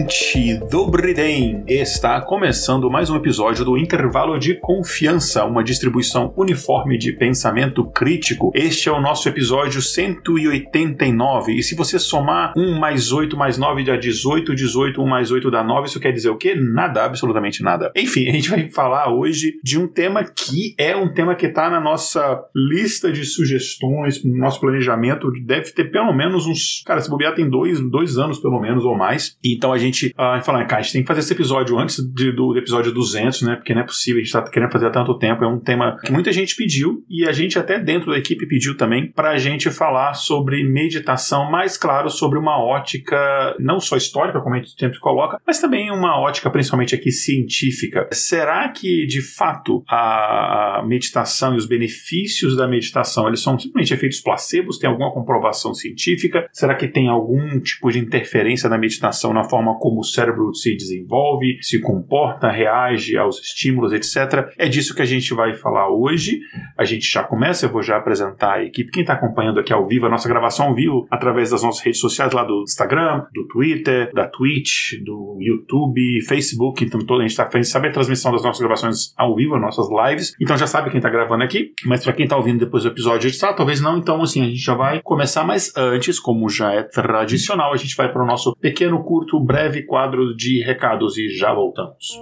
Ouvinte do Briden! Está começando mais um episódio do Intervalo de Confiança, uma distribuição uniforme de pensamento crítico. Este é o nosso episódio 189, e se você somar 1 mais 8 mais 9 dá 18, 18, 1 mais 8 dá 9, isso quer dizer o quê? Nada, absolutamente nada. Enfim, a gente vai falar hoje de um tema que é um tema que está na nossa lista de sugestões, no nosso planejamento, deve ter pelo menos uns. Cara, se bobear, tem dois, dois anos pelo menos ou mais. Então a gente uh, falar, cara, a gente tem que fazer esse episódio antes de, do, episódio 200, né? Porque não é possível, a gente tá querendo fazer há tanto tempo. É um tema que muita gente pediu e a gente até dentro da equipe pediu também pra gente falar sobre meditação, mais claro, sobre uma ótica não só histórica, como a gente sempre coloca, mas também uma ótica principalmente aqui científica. Será que de fato a meditação e os benefícios da meditação eles são simplesmente efeitos placebos? Tem alguma comprovação científica? Será que tem algum tipo de interferência da meditação na forma como o cérebro se desenvolve, se comporta, reage aos estímulos, etc. É disso que a gente vai falar hoje. A gente já começa, eu vou já apresentar a equipe. Quem está acompanhando aqui ao vivo, a nossa gravação ao vivo, através das nossas redes sociais lá do Instagram, do Twitter, da Twitch, do YouTube, Facebook. Então, toda a gente está fazendo, sabe a transmissão das nossas gravações ao vivo, as nossas lives. Então já sabe quem está gravando aqui. Mas para quem está ouvindo depois do episódio talvez não. Então, assim, a gente já vai começar. Mas antes, como já é tradicional, a gente vai para o nosso pequeno, curto, breve breve quadro de recados e já voltamos.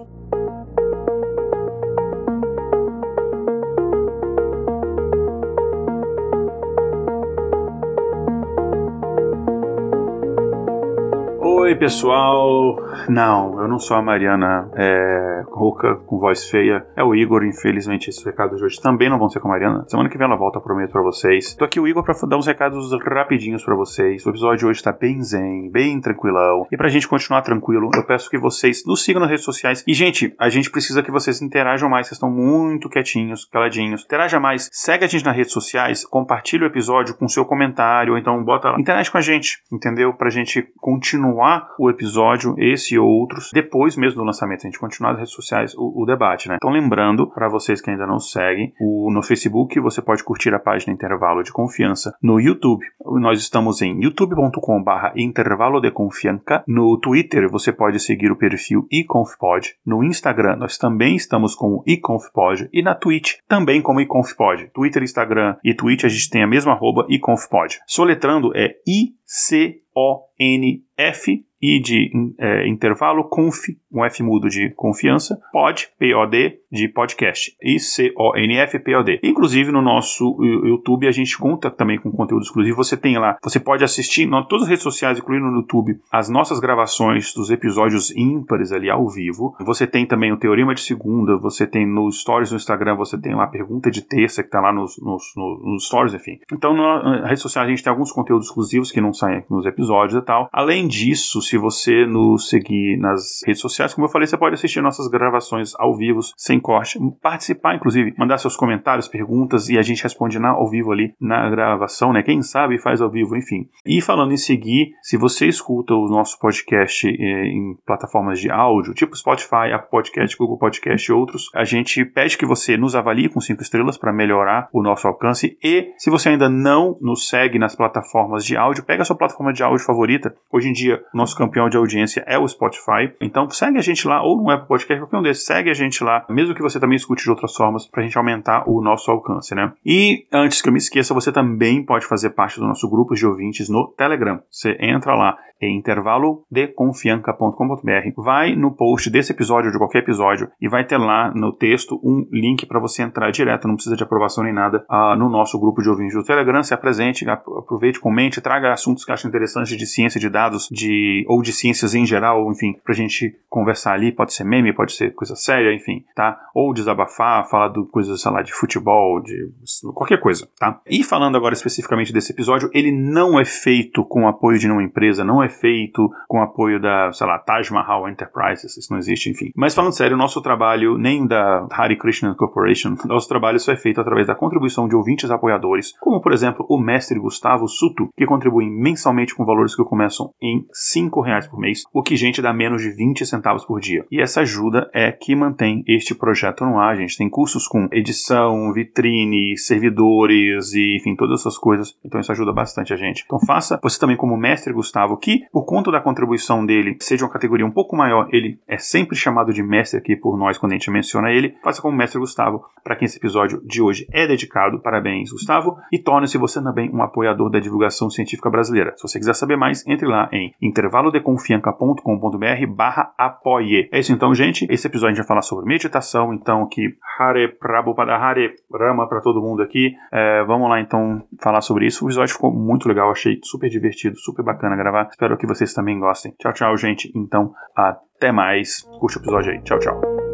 Oi, pessoal. Não, eu não sou a Mariana é, com voz feia. É o Igor, infelizmente, esses recados de hoje também não vão ser com a Mariana. Semana que vem ela volta, prometo pra vocês. Tô aqui o Igor pra dar uns recados rapidinhos pra vocês. O episódio de hoje tá bem zen, bem tranquilão. E pra gente continuar tranquilo, eu peço que vocês nos sigam nas redes sociais. E, gente, a gente precisa que vocês interajam mais. Vocês estão muito quietinhos, caladinhos. Interaja mais. Segue a gente nas redes sociais, compartilha o episódio com seu comentário, ou então bota lá. Interage com a gente, entendeu? Pra gente continuar o episódio, esse e outros, depois mesmo do lançamento. A gente continuar nas redes sociais o, o debate, né? Então, lembrando, para vocês que ainda não seguem, o, no Facebook você pode curtir a página Intervalo de Confiança. No YouTube, nós estamos em youtube.com/barra intervalo de confiança. No Twitter, você pode seguir o perfil iconfpod. No Instagram, nós também estamos com o iconfpod. E na Twitch, também como iconfpod. Twitter, Instagram e Twitch, a gente tem a mesma arroba iconfpod. Soletrando é I-C-O-N-F I de é, intervalo, conf, um F mudo de confiança, pod, P-O-D, de podcast. I-C-O-N-F-P-O-D. Inclusive no nosso YouTube a gente conta também com conteúdo exclusivo. Você tem lá, você pode assistir em todas as redes sociais, incluindo no YouTube, as nossas gravações dos episódios ímpares ali ao vivo. Você tem também o Teorema de Segunda, você tem nos Stories no Instagram, você tem lá a pergunta de terça que tá lá nos, nos, nos Stories, enfim. Então na rede social a gente tem alguns conteúdos exclusivos que não saem nos episódios e tal. Além disso, se você nos seguir nas redes sociais, como eu falei, você pode assistir nossas gravações ao vivo, sem corte, participar, inclusive, mandar seus comentários, perguntas e a gente responde na, ao vivo ali na gravação, né? Quem sabe faz ao vivo, enfim. E falando em seguir, se você escuta o nosso podcast eh, em plataformas de áudio, tipo Spotify, Apple Podcast, Google Podcast e outros, a gente pede que você nos avalie com cinco estrelas para melhorar o nosso alcance. E se você ainda não nos segue nas plataformas de áudio, pega a sua plataforma de áudio favorita. Hoje em dia, nosso campeão de audiência é o Spotify. Então segue a gente lá, ou no Apple Podcast, qualquer um desses, segue a gente lá, mesmo que você também escute de outras formas, pra gente aumentar o nosso alcance, né? E antes que eu me esqueça, você também pode fazer parte do nosso grupo de ouvintes no Telegram. Você entra lá em intervalodeconfianca.com.br, vai no post desse episódio de qualquer episódio e vai ter lá no texto um link para você entrar direto, não precisa de aprovação nem nada, uh, no nosso grupo de ouvintes do Telegram. Se apresente, aproveite, comente, traga assuntos que acha interessantes de ciência de dados, de ou de ciências em geral, enfim, pra gente conversar ali. Pode ser meme, pode ser coisa séria, enfim, tá? Ou desabafar, falar de coisas, sei lá, de futebol, de qualquer coisa, tá? E falando agora especificamente desse episódio, ele não é feito com apoio de nenhuma empresa, não é feito com apoio da, sei lá, Taj Mahal Enterprises, isso não existe, enfim. Mas falando sério, o nosso trabalho, nem da Hare Krishna Corporation, nosso trabalho só é feito através da contribuição de ouvintes apoiadores, como por exemplo o mestre Gustavo Suto, que contribui mensalmente com valores que começam em 5 reais por mês, o que gente dá menos de 20 centavos por dia. E essa ajuda é que mantém este projeto no ar. A gente tem cursos com edição, vitrine, servidores e enfim, todas essas coisas. Então isso ajuda bastante a gente. Então faça você também como mestre Gustavo, que por conta da contribuição dele, seja uma categoria um pouco maior, ele é sempre chamado de mestre aqui por nós quando a gente menciona ele. Faça como mestre Gustavo, para quem esse episódio de hoje é dedicado. Parabéns, Gustavo. E torne-se você também um apoiador da divulgação científica brasileira. Se você quiser saber mais, entre lá em intervalodeconfianca.com.br barra apoie. É isso então, gente. Esse episódio a gente vai falar sobre meditação, então que Hare Prabhupada Hare Rama para todo mundo aqui. É, vamos lá então falar sobre isso. O episódio ficou muito legal, achei super divertido, super bacana gravar. Espero que vocês também gostem. Tchau, tchau, gente. Então, até mais. Curte o episódio aí. Tchau, tchau.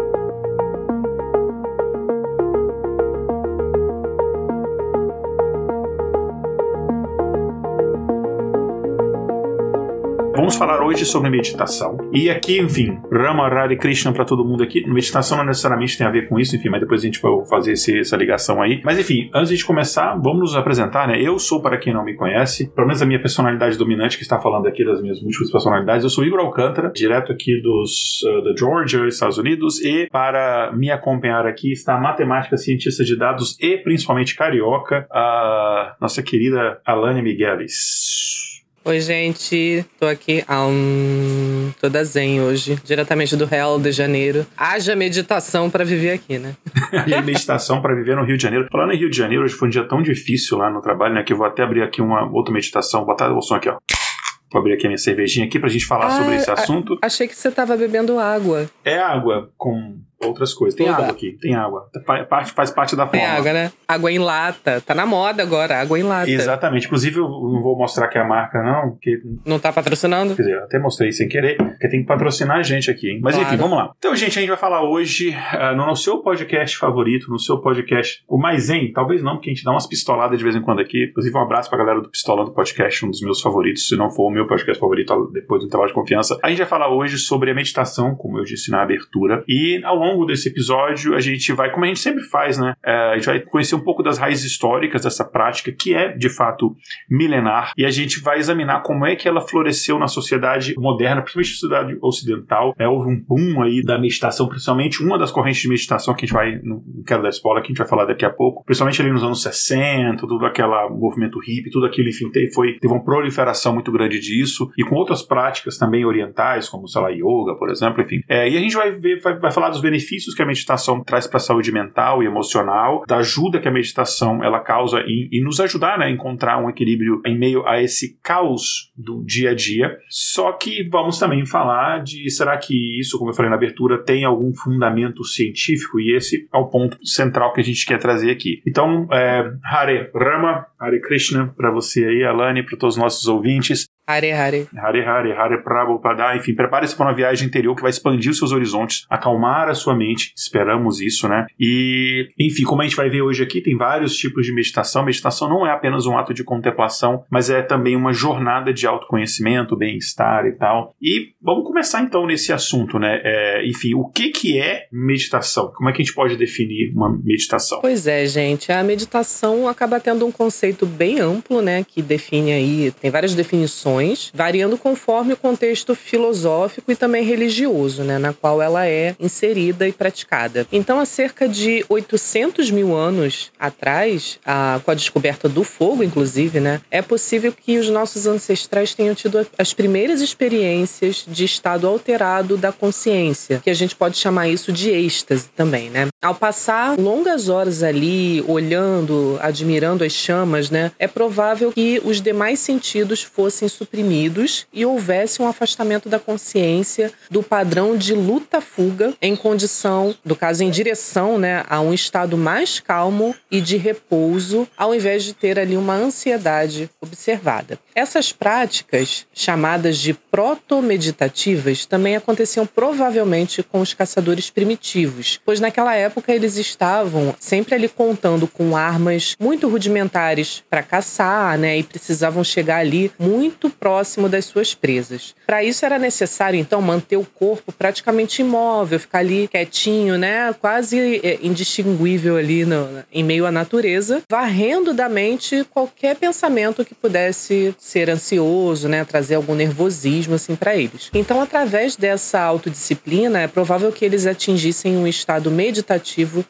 Vamos falar hoje sobre meditação. E aqui, enfim, Rama Radha Krishna para todo mundo aqui. Meditação não necessariamente tem a ver com isso, enfim, mas depois a gente vai fazer esse, essa ligação aí. Mas enfim, antes de começar, vamos nos apresentar, né? Eu sou, para quem não me conhece, pelo menos a minha personalidade dominante que está falando aqui das minhas múltiplas personalidades, eu sou Igor Alcântara, direto aqui dos uh, da Georgia, Estados Unidos, e para me acompanhar aqui está a matemática, cientista de dados e principalmente carioca, a nossa querida Alane Migueles. Oi, gente. Tô aqui um, toda zen hoje, diretamente do Real de Janeiro. Haja meditação para viver aqui, né? e meditação para viver no Rio de Janeiro. Falando em Rio de Janeiro, hoje foi um dia tão difícil lá no trabalho, né? Que eu vou até abrir aqui uma outra meditação. Botar o som aqui, ó. Vou abrir aqui a minha cervejinha aqui pra gente falar ah, sobre esse assunto. Achei que você tava bebendo água. É água com outras coisas. Tem água aqui, tem água. Parte, faz parte da forma. Tem água, né? Água em lata. Tá na moda agora, água em lata. Exatamente. Inclusive, eu não vou mostrar aqui a marca, não. Porque... Não tá patrocinando? Quer dizer, até mostrei sem querer, porque tem que patrocinar a gente aqui, hein? Mas claro. enfim, vamos lá. Então, gente, a gente vai falar hoje uh, no seu podcast favorito, no seu podcast, o mais zen, talvez não, porque a gente dá umas pistoladas de vez em quando aqui. Inclusive, um abraço pra galera do Pistolando Podcast, um dos meus favoritos, se não for o meu podcast favorito depois do intervalo de confiança. A gente vai falar hoje sobre a meditação, como eu disse na abertura, e ao longo desse episódio a gente vai, como a gente sempre faz, né? É, a gente vai conhecer um pouco das raízes históricas dessa prática, que é de fato milenar, e a gente vai examinar como é que ela floresceu na sociedade moderna, principalmente na sociedade ocidental. É, houve um boom aí da meditação, principalmente uma das correntes de meditação que a gente vai, não quero dar spoiler, que a gente vai falar daqui a pouco, principalmente ali nos anos 60, tudo aquele movimento hippie, tudo aquilo, enfim, foi, teve uma proliferação muito grande disso, e com outras práticas também orientais, como, sei lá, yoga, por exemplo, enfim. É, e a gente vai ver, vai, vai falar dos benefícios que a meditação traz para a saúde mental e emocional, da ajuda que a meditação ela causa em, em nos ajudar né, a encontrar um equilíbrio em meio a esse caos do dia a dia. Só que vamos também falar de será que isso, como eu falei na abertura, tem algum fundamento científico? E esse é o ponto central que a gente quer trazer aqui. Então, é, Hare Rama, Hare Krishna, para você aí, Alane, para todos os nossos ouvintes. Hare Hare. Hare Hare, Hare Prabhupada. Enfim, prepare-se para uma viagem interior que vai expandir os seus horizontes, acalmar a sua mente. Esperamos isso, né? E, enfim, como a gente vai ver hoje aqui, tem vários tipos de meditação. Meditação não é apenas um ato de contemplação, mas é também uma jornada de autoconhecimento, bem-estar e tal. E vamos começar então nesse assunto, né? É, enfim, o que, que é meditação? Como é que a gente pode definir uma meditação? Pois é, gente. A meditação acaba tendo um conceito bem amplo, né? Que define aí, tem várias definições variando conforme o contexto filosófico e também religioso, né, na qual ela é inserida e praticada. Então, há cerca de 800 mil anos atrás, a, com a descoberta do fogo, inclusive, né, é possível que os nossos ancestrais tenham tido as primeiras experiências de estado alterado da consciência, que a gente pode chamar isso de êxtase também, né? Ao passar longas horas ali, olhando, admirando as chamas, né, é provável que os demais sentidos fossem suprimidos e houvesse um afastamento da consciência do padrão de luta-fuga em condição, no caso, em direção né, a um estado mais calmo e de repouso, ao invés de ter ali uma ansiedade observada. Essas práticas, chamadas de proto-meditativas, também aconteciam provavelmente com os caçadores primitivos, pois naquela época eles estavam sempre ali contando com armas muito rudimentares para caçar, né, e precisavam chegar ali muito próximo das suas presas. Para isso era necessário então manter o corpo praticamente imóvel, ficar ali quietinho, né, quase é, indistinguível ali no, em meio à natureza, varrendo da mente qualquer pensamento que pudesse ser ansioso, né, trazer algum nervosismo assim para eles. Então, através dessa autodisciplina, é provável que eles atingissem um estado meditativo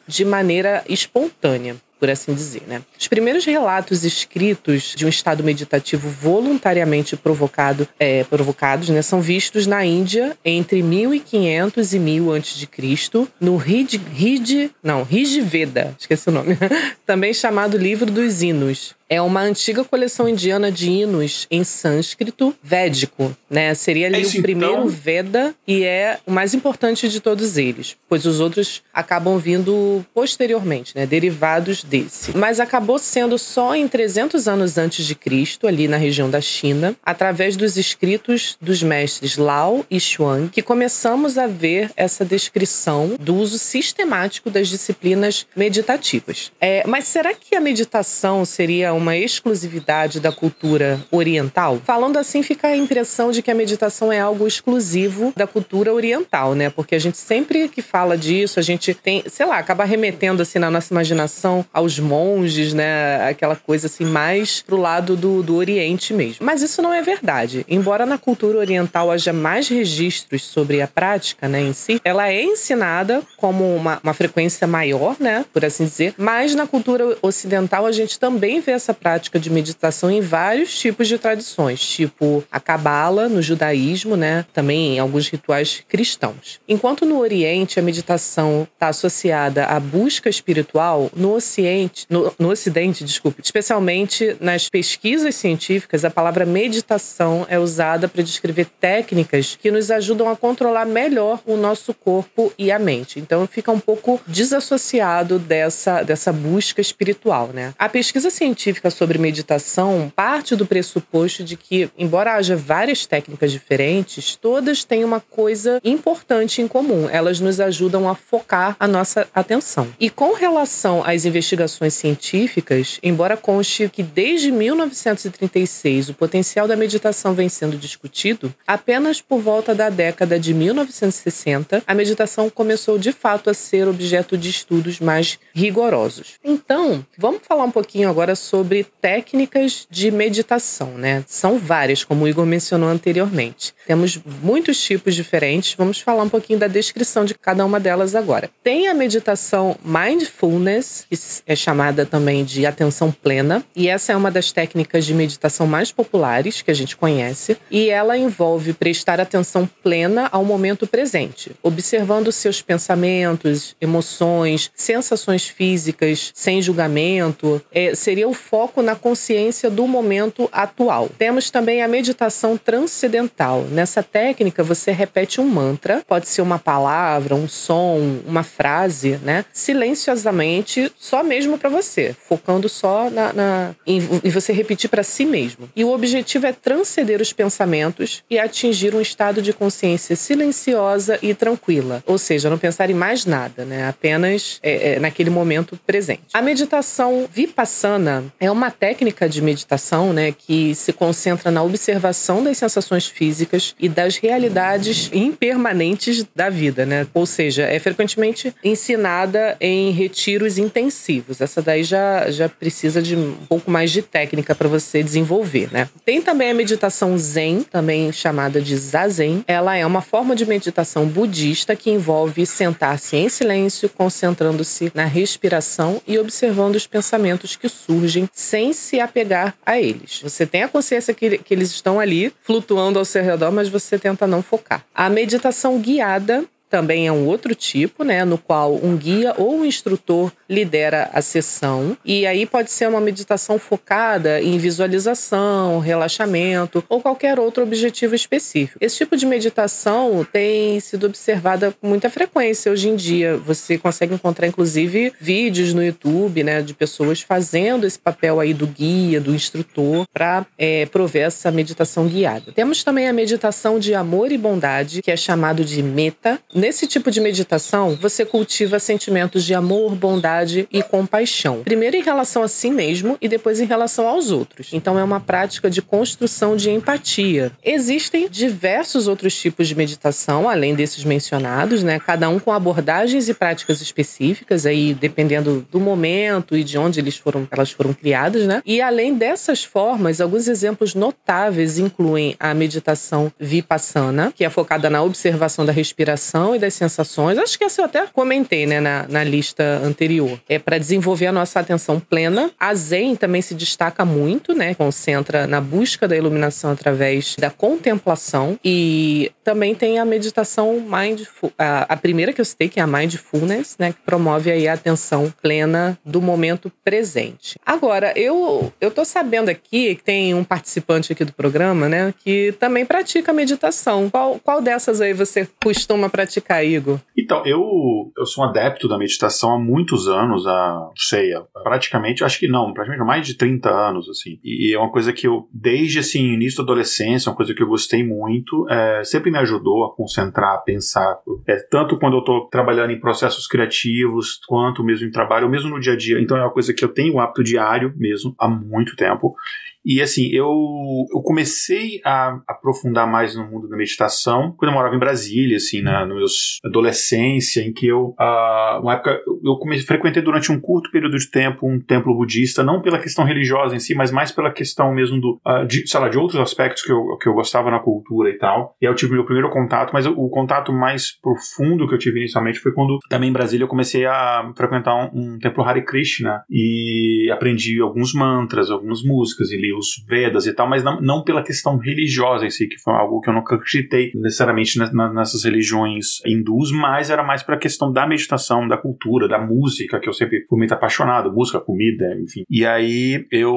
de maneira espontânea por assim dizer, né? Os primeiros relatos escritos de um estado meditativo voluntariamente provocado, é, provocados, né, são vistos na Índia entre 1500 e 1000 a.C., no Rig, Rig, não, Rigveda, esqueci o nome, também chamado Livro dos Hinos. É uma antiga coleção indiana de hinos em sânscrito védico, né? Seria ali é o primeiro então? Veda e é o mais importante de todos eles, pois os outros acabam vindo posteriormente, né? Derivados desse. Mas acabou sendo só em 300 anos antes de Cristo, ali na região da China, através dos escritos dos mestres Lao e Xuan, que começamos a ver essa descrição do uso sistemático das disciplinas meditativas. É, mas será que a meditação seria uma exclusividade da cultura oriental? Falando assim, fica a impressão de que a meditação é algo exclusivo da cultura oriental, né? Porque a gente sempre que fala disso, a gente tem, sei lá, acaba remetendo assim na nossa imaginação aos monges, né? Aquela coisa assim mais pro lado do, do Oriente mesmo. Mas isso não é verdade. Embora na cultura oriental haja mais registros sobre a prática, né, em si, ela é ensinada como uma, uma frequência maior, né, por assim dizer. Mas na cultura ocidental a gente também vê essa essa prática de meditação em vários tipos de tradições, tipo a cabala no judaísmo, né? Também em alguns rituais cristãos. Enquanto no Oriente a meditação está associada à busca espiritual, no Ocidente, no, no Ocidente, desculpe, especialmente nas pesquisas científicas, a palavra meditação é usada para descrever técnicas que nos ajudam a controlar melhor o nosso corpo e a mente. Então fica um pouco desassociado dessa, dessa busca espiritual, né? A pesquisa científica científica sobre meditação parte do pressuposto de que, embora haja várias técnicas diferentes, todas têm uma coisa importante em comum. Elas nos ajudam a focar a nossa atenção. E com relação às investigações científicas, embora conste que desde 1936 o potencial da meditação vem sendo discutido, apenas por volta da década de 1960 a meditação começou de fato a ser objeto de estudos mais rigorosos. Então, vamos falar um pouquinho agora sobre sobre técnicas de meditação, né? São várias, como o Igor mencionou anteriormente. Temos muitos tipos diferentes. Vamos falar um pouquinho da descrição de cada uma delas agora. Tem a meditação mindfulness, que é chamada também de atenção plena, e essa é uma das técnicas de meditação mais populares que a gente conhece, e ela envolve prestar atenção plena ao momento presente, observando seus pensamentos, emoções, sensações físicas, sem julgamento. É, seria o foco na consciência do momento atual. Temos também a meditação transcendental. Nessa técnica, você repete um mantra, pode ser uma palavra, um som, uma frase, né? Silenciosamente, só mesmo para você, focando só na, na em, em você repetir para si mesmo. E o objetivo é transcender os pensamentos e atingir um estado de consciência silenciosa e tranquila. Ou seja, não pensar em mais nada, né? Apenas é, é, naquele momento presente. A meditação vipassana é uma técnica de meditação, né, que se concentra na observação das sensações físicas e das realidades impermanentes da vida, né? Ou seja, é frequentemente ensinada em retiros intensivos. Essa daí já, já precisa de um pouco mais de técnica para você desenvolver, né? Tem também a meditação Zen, também chamada de Zazen. Ela é uma forma de meditação budista que envolve sentar-se em silêncio, concentrando-se na respiração e observando os pensamentos que surgem sem se apegar a eles. Você tem a consciência que, que eles estão ali flutuando ao seu redor, mas você tenta não focar. A meditação guiada também é um outro tipo, né, no qual um guia ou um instrutor lidera a sessão. E aí pode ser uma meditação focada em visualização, relaxamento ou qualquer outro objetivo específico. Esse tipo de meditação tem sido observada com muita frequência hoje em dia. Você consegue encontrar inclusive vídeos no YouTube, né, de pessoas fazendo esse papel aí do guia, do instrutor, para é, prover essa meditação guiada. Temos também a meditação de amor e bondade, que é chamado de meta. Nesse tipo de meditação, você cultiva sentimentos de amor, bondade e compaixão. Primeiro em relação a si mesmo e depois em relação aos outros. Então é uma prática de construção de empatia. Existem diversos outros tipos de meditação, além desses mencionados, né? Cada um com abordagens e práticas específicas, aí dependendo do momento e de onde eles foram, elas foram criadas, né? E além dessas formas, alguns exemplos notáveis incluem a meditação vipassana, que é focada na observação da respiração e das sensações. Acho que essa eu até comentei, né, na, na lista anterior. É para desenvolver a nossa atenção plena. A Zen também se destaca muito, né? Concentra na busca da iluminação através da contemplação. E também tem a meditação mindful, a, a primeira que eu citei, que é a mindfulness, né? Que promove aí a atenção plena do momento presente. Agora, eu, eu tô sabendo aqui que tem um participante aqui do programa, né? Que também pratica meditação. Qual, qual dessas aí você costuma praticar? Igor? Então, eu, eu sou um adepto da meditação há muitos anos, há, sei, praticamente, acho que não, praticamente mais de 30 anos, assim. E é uma coisa que eu, desde, assim, início da adolescência, uma coisa que eu gostei muito, é, sempre me ajudou a concentrar, a pensar, é, tanto quando eu tô trabalhando em processos criativos, quanto mesmo em trabalho, ou mesmo no dia a dia. Então é uma coisa que eu tenho o hábito diário mesmo, há muito tempo. E assim, eu, eu comecei a aprofundar mais no mundo da meditação quando eu morava em Brasília, assim, na meus adolescência, em que eu, uh, uma época, eu comecei, frequentei durante um curto período de tempo um templo budista, não pela questão religiosa em si, mas mais pela questão mesmo do, uh, de, sei lá, de outros aspectos que eu, que eu gostava na cultura e tal. E aí eu tive meu primeiro contato, mas o contato mais profundo que eu tive inicialmente foi quando, também em Brasília, eu comecei a frequentar um, um templo Hare Krishna e aprendi alguns mantras, algumas músicas e li os Vedas e tal, mas não, não pela questão religiosa em si, que foi algo que eu nunca acreditei necessariamente nessas religiões hindus, mas era mais para a questão da meditação, da cultura, da música, que eu sempre fui muito apaixonado, música, comida, enfim. E aí eu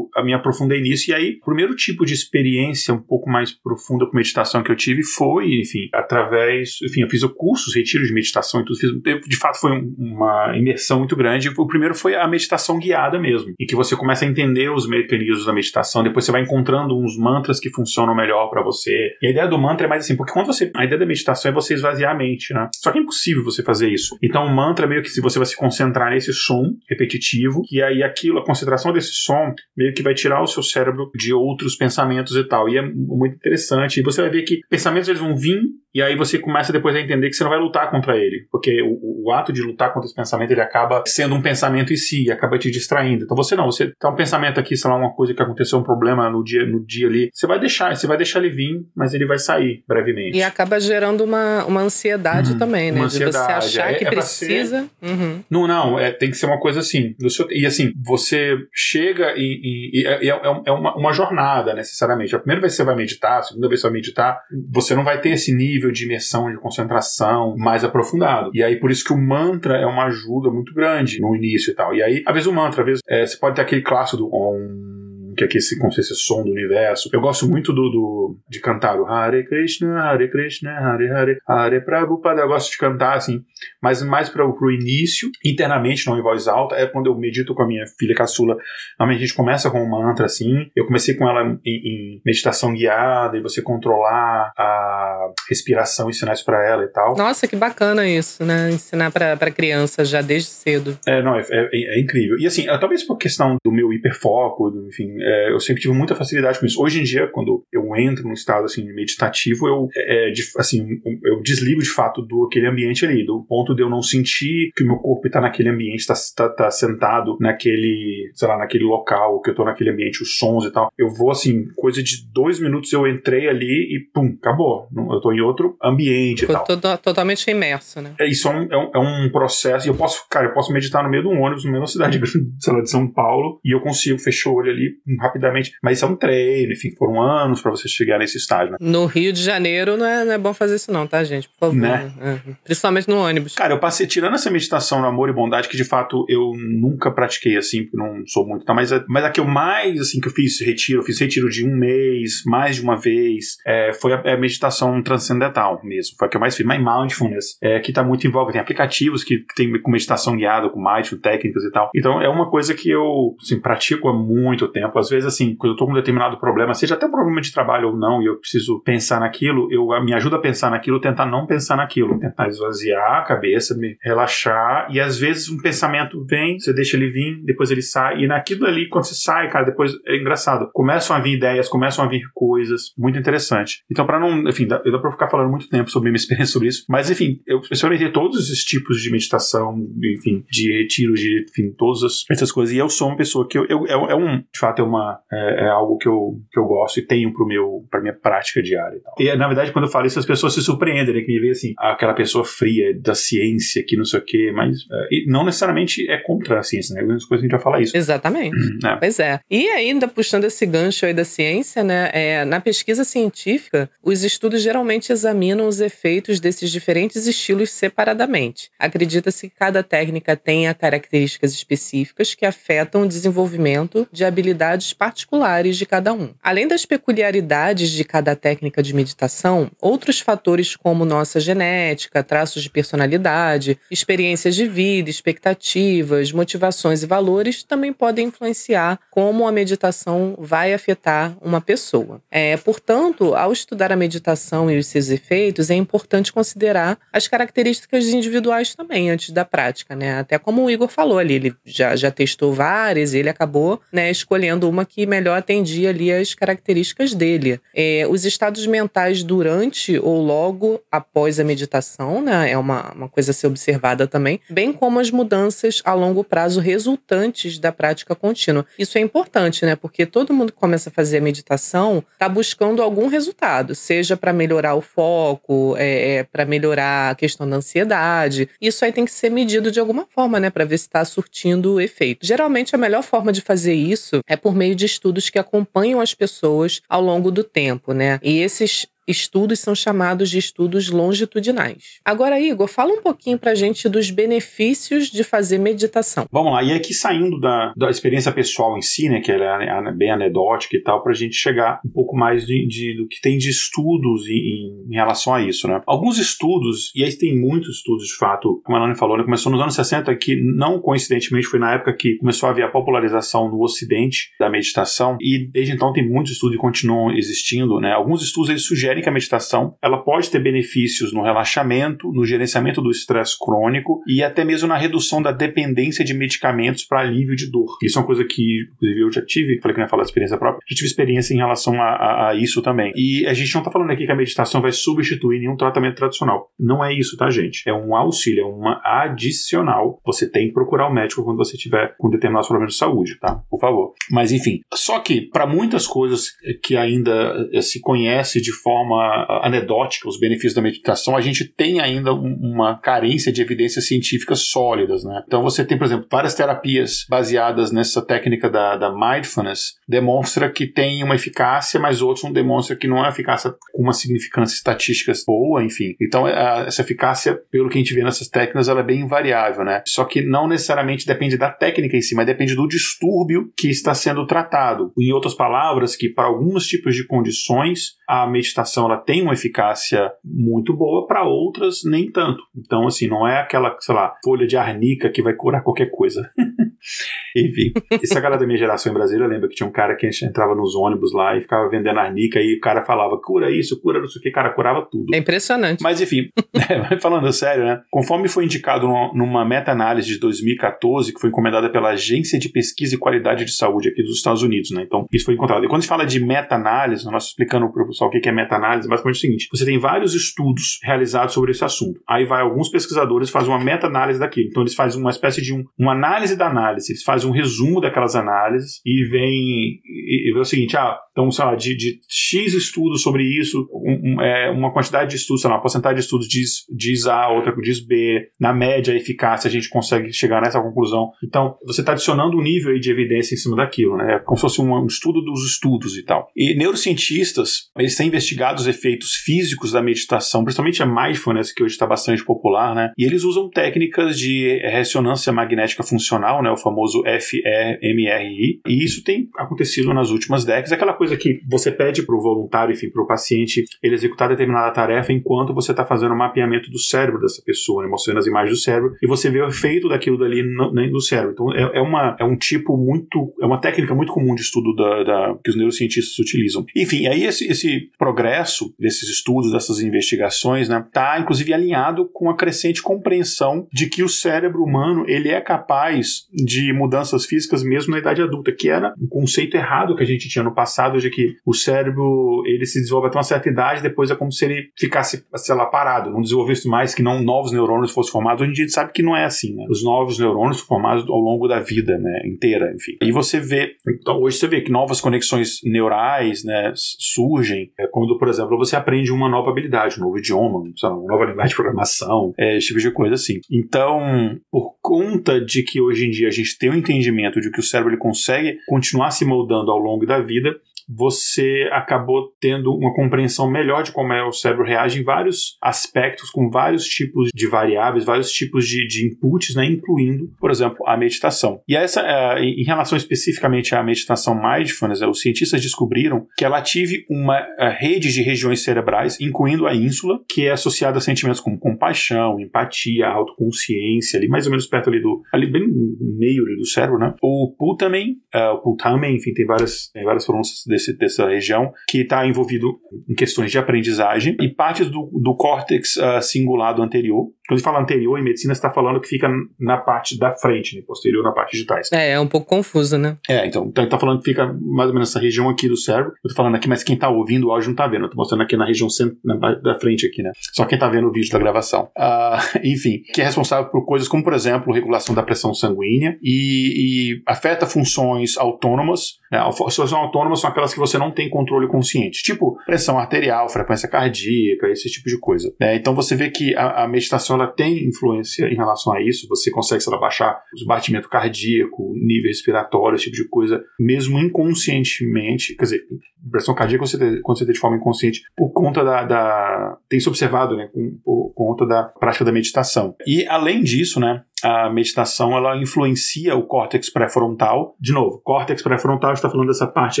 me aprofundei nisso, e aí o primeiro tipo de experiência um pouco mais profunda com meditação que eu tive foi, enfim, através, enfim, eu fiz cursos, retiros de meditação e tudo, fiz, de fato foi uma imersão muito grande. O primeiro foi a meditação guiada mesmo, em que você começa a entender os mecanismos da meditação depois você vai encontrando uns mantras que funcionam melhor para você. E a ideia do mantra é mais assim, porque quando você. A ideia da meditação é você esvaziar a mente, né? Só que é impossível você fazer isso. Então o mantra é meio que se você vai se concentrar nesse som repetitivo, e aí aquilo, a concentração desse som, meio que vai tirar o seu cérebro de outros pensamentos e tal. E é muito interessante. E você vai ver que pensamentos eles vão vir e aí você começa depois a entender que você não vai lutar contra ele, porque o, o, ato de lutar contra esse pensamento ele acaba sendo um pensamento em si, acaba te distraindo. Então você não, você tá um pensamento aqui, sei lá, uma coisa que aconteceu, um problema no dia, no dia ali, você vai deixar, você vai deixar ele vir, mas ele vai sair brevemente. E acaba gerando uma, uma ansiedade uhum, também, né? Uma ansiedade. De você achar é, que é precisa. Ser... Uhum. Não, não, é, tem que ser uma coisa assim. Seu, e assim, você chega e, e, e é, é, é uma, uma, jornada necessariamente. A primeira vez que você vai meditar, a segunda vez que você vai meditar, você não vai ter esse nível de imersão, de concentração mais aprofundado. E aí, por isso que o mantra é uma ajuda muito grande no início e tal. E aí, às vezes o mantra, às vezes, é, você pode ter aquele clássico do Om que é esse, como se esse som do universo. Eu gosto muito do, do, de cantar o Hare Krishna, Hare Krishna, Hare Hare, Hare Prabhupada. Eu gosto de cantar assim, mas mais para o início, internamente, não em voz alta. É quando eu medito com a minha filha caçula. Normalmente a gente começa com um mantra assim. Eu comecei com ela em, em meditação guiada e você controlar a respiração, ensinar isso para ela e tal. Nossa, que bacana isso, né? Ensinar para criança já desde cedo. É, não, é, é, é incrível. E assim, talvez por questão do meu hiperfoco, do, enfim, é, eu sempre tive muita facilidade com isso. Hoje em dia, quando eu entro num estado assim meditativo, eu é, de, assim eu desligo de fato do aquele ambiente ali, do ponto de eu não sentir que o meu corpo está naquele ambiente, está tá, tá sentado naquele, sei lá, naquele local, que eu estou naquele ambiente, os sons e tal. Eu vou assim, coisa de dois minutos eu entrei ali e pum, acabou. Eu estou em outro ambiente e tal. Totalmente imerso, né? É, isso é um, é um, é um processo. E eu posso, cara, eu posso meditar no meio de um ônibus, no meio da cidade, sei lá, de São Paulo, e eu consigo fechar o olho ali rapidamente. Mas isso é um treino, enfim, foram anos para você chegar nesse estágio. Né? No Rio de Janeiro não é, não é bom fazer isso não, tá, gente? Por favor. Né? É. Principalmente no ônibus. Cara, eu passei, tirando essa meditação no amor e bondade, que de fato eu nunca pratiquei assim, porque não sou muito, tá? Mas, mas a que eu mais, assim, que eu fiz retiro, eu fiz retiro de um mês, mais de uma vez, é, foi a, a, meditação transcendental mesmo. Foi a que eu mais fiz, mais mindfulness, é, que tá muito em voga. Tem aplicativos que, que tem com meditação guiada, com mindfulness, técnicas e tal. Então é uma coisa que eu, assim, pratico há muito tempo. Às vezes, assim, quando eu tô com um determinado problema, seja até um problema de trabalho ou não, e eu preciso pensar naquilo, eu me ajuda a pensar naquilo, tentar não pensar naquilo, tentar esvaziar a cabeça, me relaxar, e às vezes um pensamento vem, você deixa ele vir, depois ele sai, e naquilo ali, quando você sai, cara, depois é engraçado, começam a vir ideias, começam a vir coisas, muito interessante. Então, para não, enfim, dá, dá pra ficar falando muito tempo sobre minha experiência sobre isso, mas enfim, eu experimentei todos esses tipos de meditação, enfim, de retiro, de, enfim, todas essas coisas, e eu sou uma pessoa que eu, eu é, é um, de fato, é uma, é, é, algo que eu, que eu gosto e tenho pro meu, pra minha prática diária e tal. E, na verdade, quando eu falo isso, as pessoas se surpreendem, né, que me veem assim, aquela pessoa fria da ciência, que não sei o quê, mas é, não necessariamente é contra a ciência, né? Algumas coisas a gente vai falar isso. Exatamente. É. Pois é. E ainda puxando esse gancho aí da ciência, né? É, na pesquisa científica, os estudos geralmente examinam os efeitos desses diferentes estilos separadamente. Acredita-se que cada técnica tenha características específicas que afetam o desenvolvimento de habilidades particulares de cada um. Além das peculiaridades de cada técnica de meditação, outros fatores como nossa genética, traços de personalidade, experiências de vida, expectativas, motivações e valores também podem influenciar como a meditação vai afetar uma pessoa. É, portanto, ao estudar a meditação e os seus efeitos, é importante considerar as características individuais também antes da prática, né? Até como o Igor falou ali, ele já, já testou várias e ele acabou né, escolhendo uma que melhor atendia ali as características dele. É, os estados mentais durante ou logo após a meditação, né? É uma, uma coisa a ser observada também, bem como as mudanças a longo prazo resultantes da prática contínua. Isso é importante, né? Porque todo mundo que começa a fazer a meditação está buscando algum resultado, seja para melhorar o foco, é, é para melhorar a questão da ansiedade. Isso aí tem que ser medido de alguma forma, né? Para ver se está surtindo efeito. Geralmente a melhor forma de fazer isso é por meio de estudos que acompanham as pessoas ao longo do tempo, né? E esses estudos são chamados de estudos longitudinais. Agora, Igor, fala um pouquinho pra gente dos benefícios de fazer meditação. Vamos lá, e aqui saindo da, da experiência pessoal em si, né, que ela é bem anedótica e tal, pra gente chegar um pouco mais de, de do que tem de estudos em, em, relação a isso, né. Alguns estudos, e aí tem muitos estudos de fato, como a Alane falou, né, começou nos anos 60, que não coincidentemente foi na época que começou a haver a popularização no ocidente da meditação, e desde então tem muitos estudos que continuam existindo, né. Alguns estudos eles sugerem que a meditação ela pode ter benefícios no relaxamento, no gerenciamento do estresse crônico e até mesmo na redução da dependência de medicamentos para alívio de dor. Isso é uma coisa que, inclusive, eu já tive, falei que não ia falar da experiência própria, já tive experiência em relação a, a, a isso também. E a gente não está falando aqui que a meditação vai substituir nenhum tratamento tradicional. Não é isso, tá, gente? É um auxílio, é uma adicional. Você tem que procurar o um médico quando você tiver com determinados problemas de saúde, tá? Por favor. Mas enfim, só que para muitas coisas que ainda eh, se conhece de forma forma anedótica os benefícios da meditação, a gente tem ainda uma carência de evidências científicas sólidas, né? Então você tem, por exemplo, várias terapias baseadas nessa técnica da, da mindfulness, demonstra que tem uma eficácia, mas outros não demonstram que não é uma eficácia com uma significância estatística boa, enfim. Então a, essa eficácia, pelo que a gente vê nessas técnicas, ela é bem variável, né? Só que não necessariamente depende da técnica em si, mas depende do distúrbio que está sendo tratado. Em outras palavras, que para alguns tipos de condições a meditação ela tem uma eficácia muito boa, para outras nem tanto. Então, assim, não é aquela, sei lá, folha de arnica que vai curar qualquer coisa. Enfim, essa galera da minha geração em Brasília lembra que tinha um cara que entrava nos ônibus lá e ficava vendendo arnica e o cara falava, cura isso, cura não sei o que, cara, curava tudo. É impressionante. Mas enfim, falando sério, né? Conforme foi indicado numa meta-análise de 2014, que foi encomendada pela Agência de Pesquisa e Qualidade de Saúde aqui dos Estados Unidos, né? Então, isso foi encontrado. E quando a gente fala de meta-análise, nós explicando para o pessoal o que é meta-análise, análise é basicamente o seguinte: você tem vários estudos realizados sobre esse assunto. Aí vai alguns pesquisadores fazem uma meta-análise daquilo. Então eles fazem uma espécie de um, uma análise da análise, eles fazem um resumo daquelas análises e vem e, e vê o seguinte: ah, então, sei lá, de, de X estudos sobre isso, um, um, é, uma quantidade de estudos, sei lá, uma porcentagem de estudos diz, diz A, outra diz B, na média, a eficácia, a gente consegue chegar nessa conclusão. Então, você está adicionando um nível de evidência em cima daquilo, né? É como se fosse um, um estudo dos estudos e tal. E neurocientistas, eles têm investigado os efeitos físicos da meditação, principalmente a mindfulness, que hoje está bastante popular, né? E eles usam técnicas de ressonância magnética funcional, né? O famoso FEMRI, e isso tem acontecido nas últimas décadas. Aquela coisa que você pede para o voluntário, enfim, para o paciente, ele executar determinada tarefa enquanto você está fazendo o mapeamento do cérebro dessa pessoa, né, mostrando as imagens do cérebro, e você vê o efeito daquilo dali no, no cérebro. Então é, é, uma, é um tipo muito, é uma técnica muito comum de estudo da, da que os neurocientistas utilizam. Enfim, aí esse, esse progresso desses estudos, dessas investigações, né, tá inclusive alinhado com a crescente compreensão de que o cérebro humano ele é capaz de mudanças físicas mesmo na idade adulta, que era um conceito errado que a gente tinha no passado de que o cérebro ele se desenvolve até uma certa idade, depois é como se ele ficasse, sei lá, parado, não desenvolvesse mais, que não novos neurônios fossem formados. Hoje em dia a gente sabe que não é assim, né? Os novos neurônios são formados ao longo da vida, né, inteira, enfim. E você vê, então, hoje você vê que novas conexões neurais, né, surgem é, quando, por exemplo, você aprende uma nova habilidade, um novo idioma, uma nova linguagem de programação, é, esse tipo de coisa assim. Então, por conta de que hoje em dia a gente tem o um entendimento de que o cérebro ele consegue continuar se moldando ao longo da vida, você acabou tendo uma compreensão melhor de como é o cérebro reage em vários aspectos, com vários tipos de variáveis, vários tipos de, de inputs, né, incluindo, por exemplo, a meditação. E essa, uh, em relação especificamente à meditação mindfulness, uh, os cientistas descobriram que ela ative uma uh, rede de regiões cerebrais, incluindo a ínsula, que é associada a sentimentos como compaixão, empatia, autoconsciência, ali mais ou menos perto ali do, ali bem no meio ali do cérebro, né? O putamen, o putamen, enfim, tem várias, tem várias pronúncias desse, dessa região, que está envolvido em questões de aprendizagem e partes do, do córtex uh, cingulado anterior. Quando se fala anterior, em medicina, está falando que fica na parte da frente, né, posterior na parte de trás. É, é um pouco confuso, né? É, então, então tá falando que fica mais ou menos nessa região aqui do cérebro. Eu tô falando aqui, mas quem tá ouvindo o áudio não tá vendo. Eu tô mostrando aqui na região na, da frente aqui, né? Só quem tá vendo o vídeo da gravação. Uh, enfim, que é responsável por coisas como, por exemplo, regulação da pressão sanguínea e, e afeta funções autônomas. Né? Funções autônomas são aquelas que você não tem controle consciente, tipo pressão arterial, frequência cardíaca, esse tipo de coisa. Né? Então você vê que a, a, meditação ela tem influência em relação a isso, você consegue sei lá, baixar o batimento cardíaco, nível respiratório, esse tipo de coisa, mesmo inconscientemente, quer dizer, pressão cardíaca você tem, você tem de forma inconsciente, por conta da. da tem se observado, né, por, por conta da prática da meditação. E além disso, né, a meditação ela influencia o córtex pré-frontal. De novo, córtex pré-frontal está falando dessa parte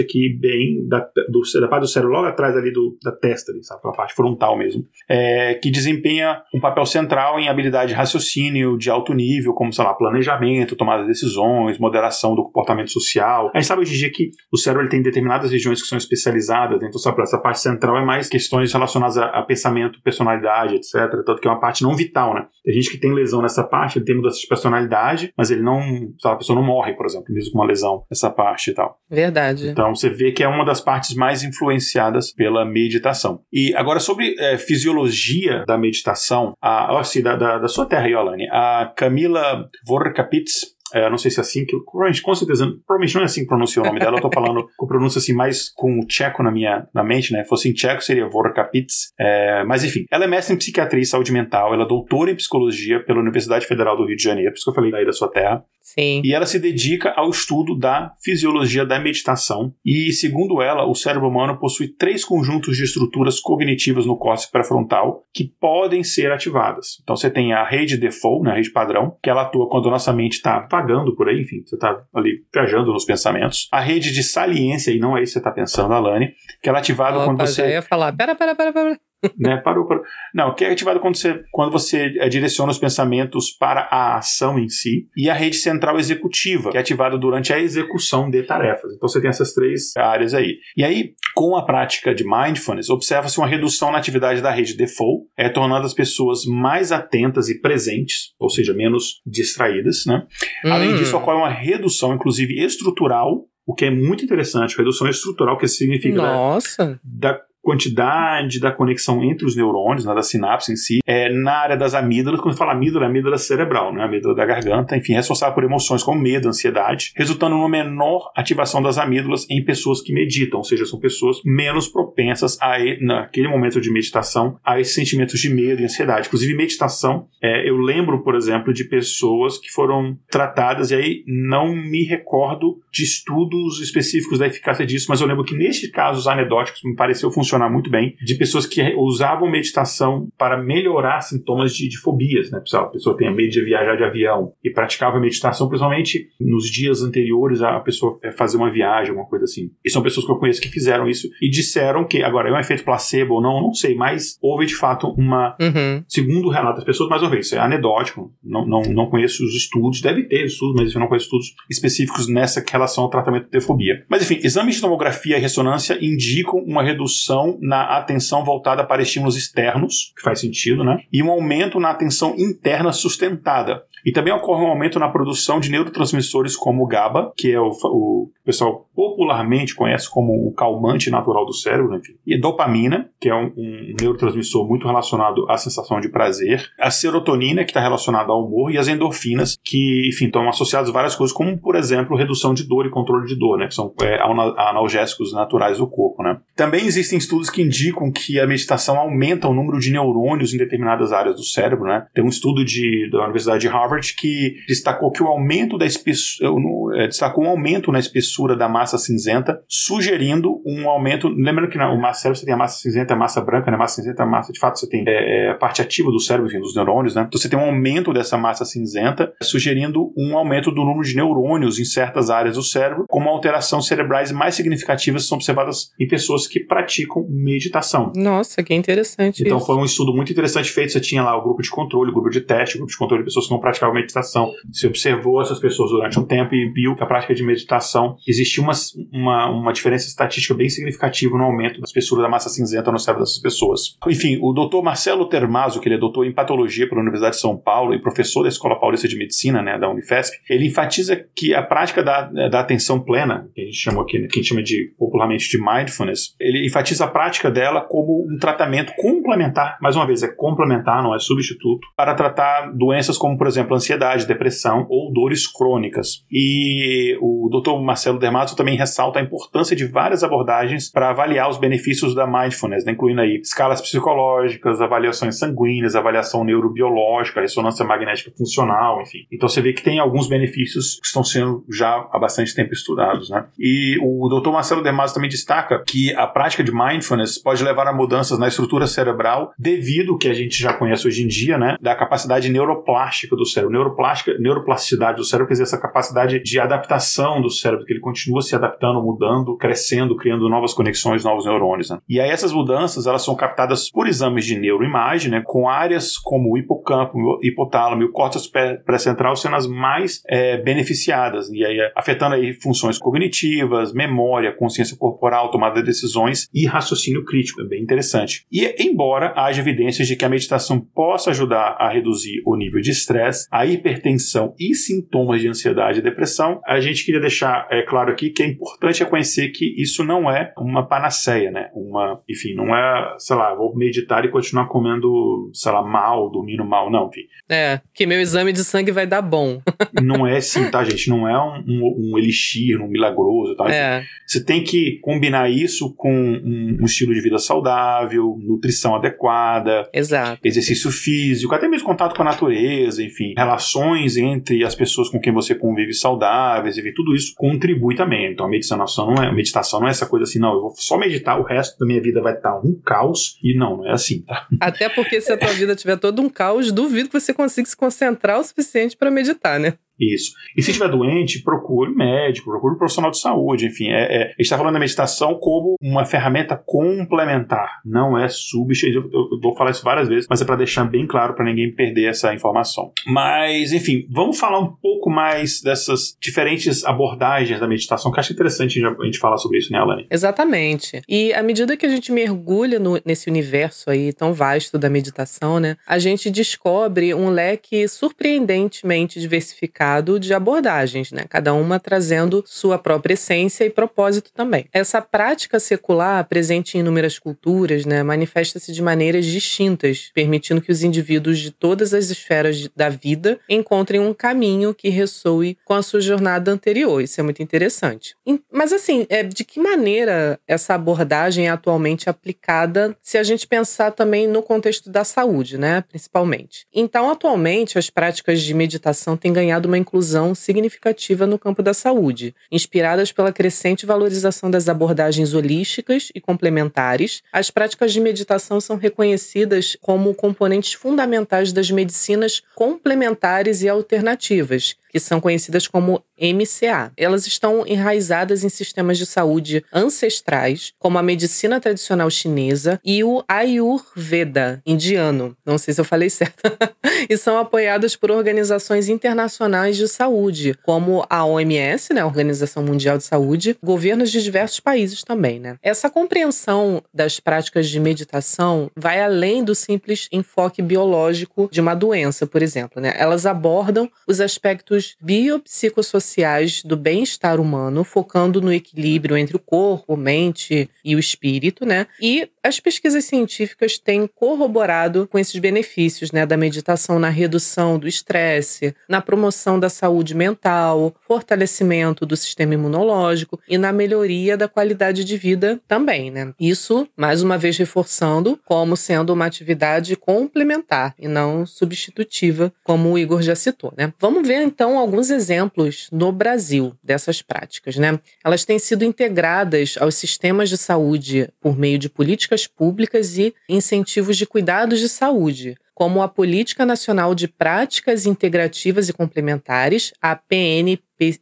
aqui bem da, do, da parte do cérebro logo atrás ali do, da testa, ali, sabe? Aquela parte frontal mesmo. É, que desempenha um papel central em habilidade de raciocínio de alto nível, como, sei lá, planejamento, tomada de decisões, moderação do comportamento social. A gente sabe hoje em dia que o cérebro tem determinadas regiões que são especializadas, né? então sabe, essa parte central é mais questões relacionadas a, a pensamento, personalidade, etc. Tanto que é uma parte não vital, né? Tem gente que tem lesão nessa parte, ele tem de personalidade, mas ele não. Sabe, a pessoa não morre, por exemplo, mesmo com uma lesão, essa parte e tal. Verdade. Então você vê que é uma das partes mais influenciadas pela meditação. E agora, sobre é, fisiologia da meditação, a, assim, da, da, da sua terra, Yolane, a Camila Vorkapitz é, não sei se é assim que. Com certeza, provavelmente não é assim que pronuncia o nome dela. Eu tô falando com pronúncia assim mais com o tcheco na minha na mente, né? Fosse em tcheco seria Vorkapitz. É, mas enfim, ela é mestre em psiquiatria e saúde mental, ela é doutora em psicologia pela Universidade Federal do Rio de Janeiro, por isso que eu falei aí da sua terra. Sim. E ela se dedica ao estudo da fisiologia da meditação. E, segundo ela, o cérebro humano possui três conjuntos de estruturas cognitivas no córtex pré-frontal que podem ser ativadas. Então você tem a rede default, né, a rede padrão, que ela atua quando a nossa mente está vagando por aí, enfim, você está ali viajando nos pensamentos. A rede de saliência, e não é isso que você está pensando, Alane, que ela é ativada Opa, quando você. Eu ia falar, pera, pera, pera, pera né? Parou, parou. Não, que é ativado quando você, quando você é, direciona os pensamentos para a ação em si, e a rede central executiva, que é ativada durante a execução de tarefas. Então você tem essas três áreas aí. E aí, com a prática de mindfulness, observa-se uma redução na atividade da rede default, é, tornando as pessoas mais atentas e presentes, ou seja, menos distraídas. Né? Hum. Além disso, ocorre uma redução, inclusive estrutural, o que é muito interessante, redução estrutural, que significa Nossa. Da, da quantidade da conexão entre os neurônios, né, da sinapse em si, é, na área das amígdalas, quando fala amígdala, é amígdala cerebral, né, amígdala da garganta, enfim, responsável por emoções como medo, ansiedade, resultando numa menor ativação das amígdalas em pessoas que meditam, ou seja, são pessoas menos propensas a, naquele momento de meditação, a esses sentimentos de medo e ansiedade. Inclusive, meditação, é, eu lembro, por exemplo, de pessoas que foram tratadas, e aí não me recordo de estudos específicos da eficácia disso, mas eu lembro que neste caso, os anedóticos me pareceu funcionar muito bem, de pessoas que usavam meditação para melhorar sintomas de, de fobias, né? A pessoa tem medo de viajar de avião e praticava meditação, principalmente nos dias anteriores a pessoa fazer uma viagem, alguma coisa assim. E são pessoas que eu conheço que fizeram isso e disseram que, agora, é um efeito placebo ou não, não sei, mas houve de fato uma. Uhum. Segundo o relato das pessoas, mais uma vez, isso é anedótico, não, não, não conheço os estudos, deve ter estudos, mas eu não conheço estudos específicos nessa relação ao tratamento de fobia. Mas enfim, exames de tomografia e ressonância indicam uma redução na atenção voltada para estímulos externos, que faz sentido, né? E um aumento na atenção interna sustentada. E também ocorre um aumento na produção de neurotransmissores como o GABA, que é o, o pessoal popularmente conhece como o calmante natural do cérebro, enfim. e dopamina, que é um, um neurotransmissor muito relacionado à sensação de prazer, a serotonina, que está relacionada ao humor, e as endorfinas, que, enfim, estão associadas a várias coisas, como, por exemplo, redução de dor e controle de dor, né, que são é, analgésicos naturais do corpo. Né. Também existem estudos que indicam que a meditação aumenta o número de neurônios em determinadas áreas do cérebro. Né. Tem um estudo de, da Universidade de Harvard Harvard que destacou que o aumento da espessura, é, destacou um aumento na espessura da massa cinzenta, sugerindo um aumento. Lembrando que no cérebro você tem a massa cinzenta e a massa branca, né? Massa cinzenta, a massa de fato você tem é, é, a parte ativa do cérebro, enfim, dos neurônios, né? Então você tem um aumento dessa massa cinzenta, sugerindo um aumento do número de neurônios em certas áreas do cérebro, como alterações cerebrais mais significativas são observadas em pessoas que praticam meditação. Nossa, que interessante. Então isso. foi um estudo muito interessante feito. Você tinha lá o grupo de controle, o grupo de teste, o grupo de controle de pessoas que não praticavam praticavam meditação. Se observou essas pessoas durante um tempo e viu que a prática de meditação existia uma, uma, uma diferença estatística bem significativa no aumento da espessura da massa cinzenta no cérebro dessas pessoas. Enfim, o doutor Marcelo Termazo, que ele é doutor em patologia pela Universidade de São Paulo e professor da Escola Paulista de Medicina, né, da Unifesp, ele enfatiza que a prática da, da atenção plena, que a gente chama aqui, né, que a gente chama de popularmente de mindfulness, ele enfatiza a prática dela como um tratamento complementar, mais uma vez, é complementar, não é substituto, para tratar doenças como, por exemplo, ansiedade, depressão ou dores crônicas. E o Dr. Marcelo Dermato também ressalta a importância de várias abordagens para avaliar os benefícios da mindfulness, né, incluindo aí escalas psicológicas, avaliações sanguíneas, avaliação neurobiológica, ressonância magnética funcional, enfim. Então você vê que tem alguns benefícios que estão sendo já há bastante tempo estudados, né? E o Dr. Marcelo Dermato também destaca que a prática de mindfulness pode levar a mudanças na estrutura cerebral devido que a gente já conhece hoje em dia, né, da capacidade neuroplástica do cérebro cérebro. Neuroplástica, neuroplasticidade do cérebro quer dizer essa capacidade de adaptação do cérebro, que ele continua se adaptando, mudando, crescendo, criando novas conexões, novos neurônios. Né? E aí essas mudanças elas são captadas por exames de neuroimagem, né, com áreas como o hipocampo, o hipotálamo e o córtex pré-central sendo as mais é, beneficiadas, e aí afetando aí funções cognitivas, memória, consciência corporal, tomada de decisões e raciocínio crítico. É bem interessante. E embora haja evidências de que a meditação possa ajudar a reduzir o nível de estresse, a hipertensão e sintomas de ansiedade e depressão, a gente queria deixar é, claro aqui que é importante reconhecer que isso não é uma panaceia, né? Uma, enfim, não é, sei lá, vou meditar e continuar comendo, sei lá, mal, dormindo mal, não, enfim. É, que meu exame de sangue vai dar bom. não é assim, tá, gente? Não é um, um, um elixir, um milagroso, tá? É. Você tem que combinar isso com um, um estilo de vida saudável, nutrição adequada, Exato. exercício físico, até mesmo contato com a natureza, enfim, relações entre as pessoas com quem você convive saudáveis, e tudo isso contribui também. Então a meditação não é, meditação não é essa coisa assim, não, eu vou só meditar, o resto da minha vida vai estar um caos, e não, não é assim, tá? Até porque se a tua vida tiver todo um caos, duvido que você consiga se concentrar o suficiente para meditar, né? Isso. E se estiver doente, procure um médico, procure um profissional de saúde. Enfim, é, é, a gente está falando da meditação como uma ferramenta complementar, não é substituir. Eu, eu, vou falar isso várias vezes, mas é para deixar bem claro para ninguém perder essa informação. Mas, enfim, vamos falar um pouco mais dessas diferentes abordagens da meditação, que acho interessante a gente falar sobre isso, né, Alane? Exatamente. E à medida que a gente mergulha no, nesse universo aí tão vasto da meditação, né, a gente descobre um leque surpreendentemente diversificado diversificado de abordagens, né? Cada uma trazendo sua própria essência e propósito também. Essa prática secular, presente em inúmeras culturas, né, manifesta-se de maneiras distintas, permitindo que os indivíduos de todas as esferas da vida encontrem um caminho que ressoe com a sua jornada anterior. Isso é muito interessante. Mas assim, é, de que maneira essa abordagem é atualmente aplicada se a gente pensar também no contexto da saúde, né, principalmente? Então, atualmente, as práticas de meditação têm ganhado uma inclusão significativa no campo da saúde, inspiradas pela crescente valorização das abordagens holísticas e complementares. As práticas de meditação são reconhecidas como componentes fundamentais das medicinas complementares e alternativas, que são conhecidas como MCA. Elas estão enraizadas em sistemas de saúde ancestrais, como a medicina tradicional chinesa e o Ayurveda indiano. Não sei se eu falei certo. e são apoiadas por organizações internacionais de saúde, como a OMS, né, a Organização Mundial de Saúde, governos de diversos países também, né? Essa compreensão das práticas de meditação vai além do simples enfoque biológico de uma doença, por exemplo, né? Elas abordam os aspectos biopsicossociais do bem-estar humano, focando no equilíbrio entre o corpo, mente e o espírito, né? E as pesquisas científicas têm corroborado com esses benefícios, né, da meditação na redução do estresse, na promoção da saúde mental, fortalecimento do sistema imunológico e na melhoria da qualidade de vida também, né? Isso, mais uma vez reforçando, como sendo uma atividade complementar e não substitutiva, como o Igor já citou, né? Vamos ver então alguns exemplos no Brasil dessas práticas, né? Elas têm sido integradas aos sistemas de saúde por meio de políticas públicas e incentivos de cuidados de saúde, como a Política Nacional de Práticas Integrativas e Complementares, a PNPIC,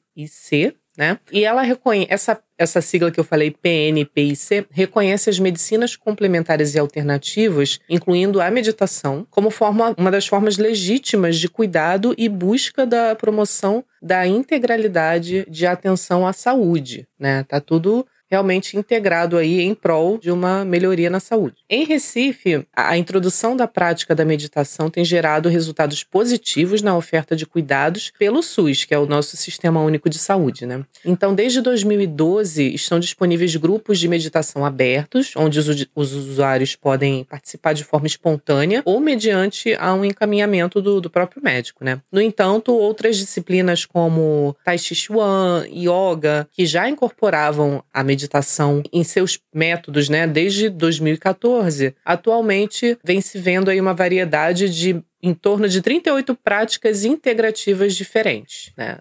né? E ela reconhece essa essa sigla que eu falei, PNPIC, reconhece as medicinas complementares e alternativas, incluindo a meditação, como forma, uma das formas legítimas de cuidado e busca da promoção da integralidade de atenção à saúde, né? Tá tudo realmente integrado aí em prol de uma melhoria na saúde. Em Recife, a introdução da prática da meditação tem gerado resultados positivos na oferta de cuidados pelo SUS, que é o nosso Sistema Único de Saúde, né? Então, desde 2012, estão disponíveis grupos de meditação abertos, onde os, os usuários podem participar de forma espontânea ou mediante a um encaminhamento do, do próprio médico, né? No entanto, outras disciplinas como Tai Chi Chuan, Yoga, que já incorporavam a meditação meditação em seus métodos, né, desde 2014, atualmente vem se vendo aí uma variedade de em torno de 38 práticas integrativas diferentes, né?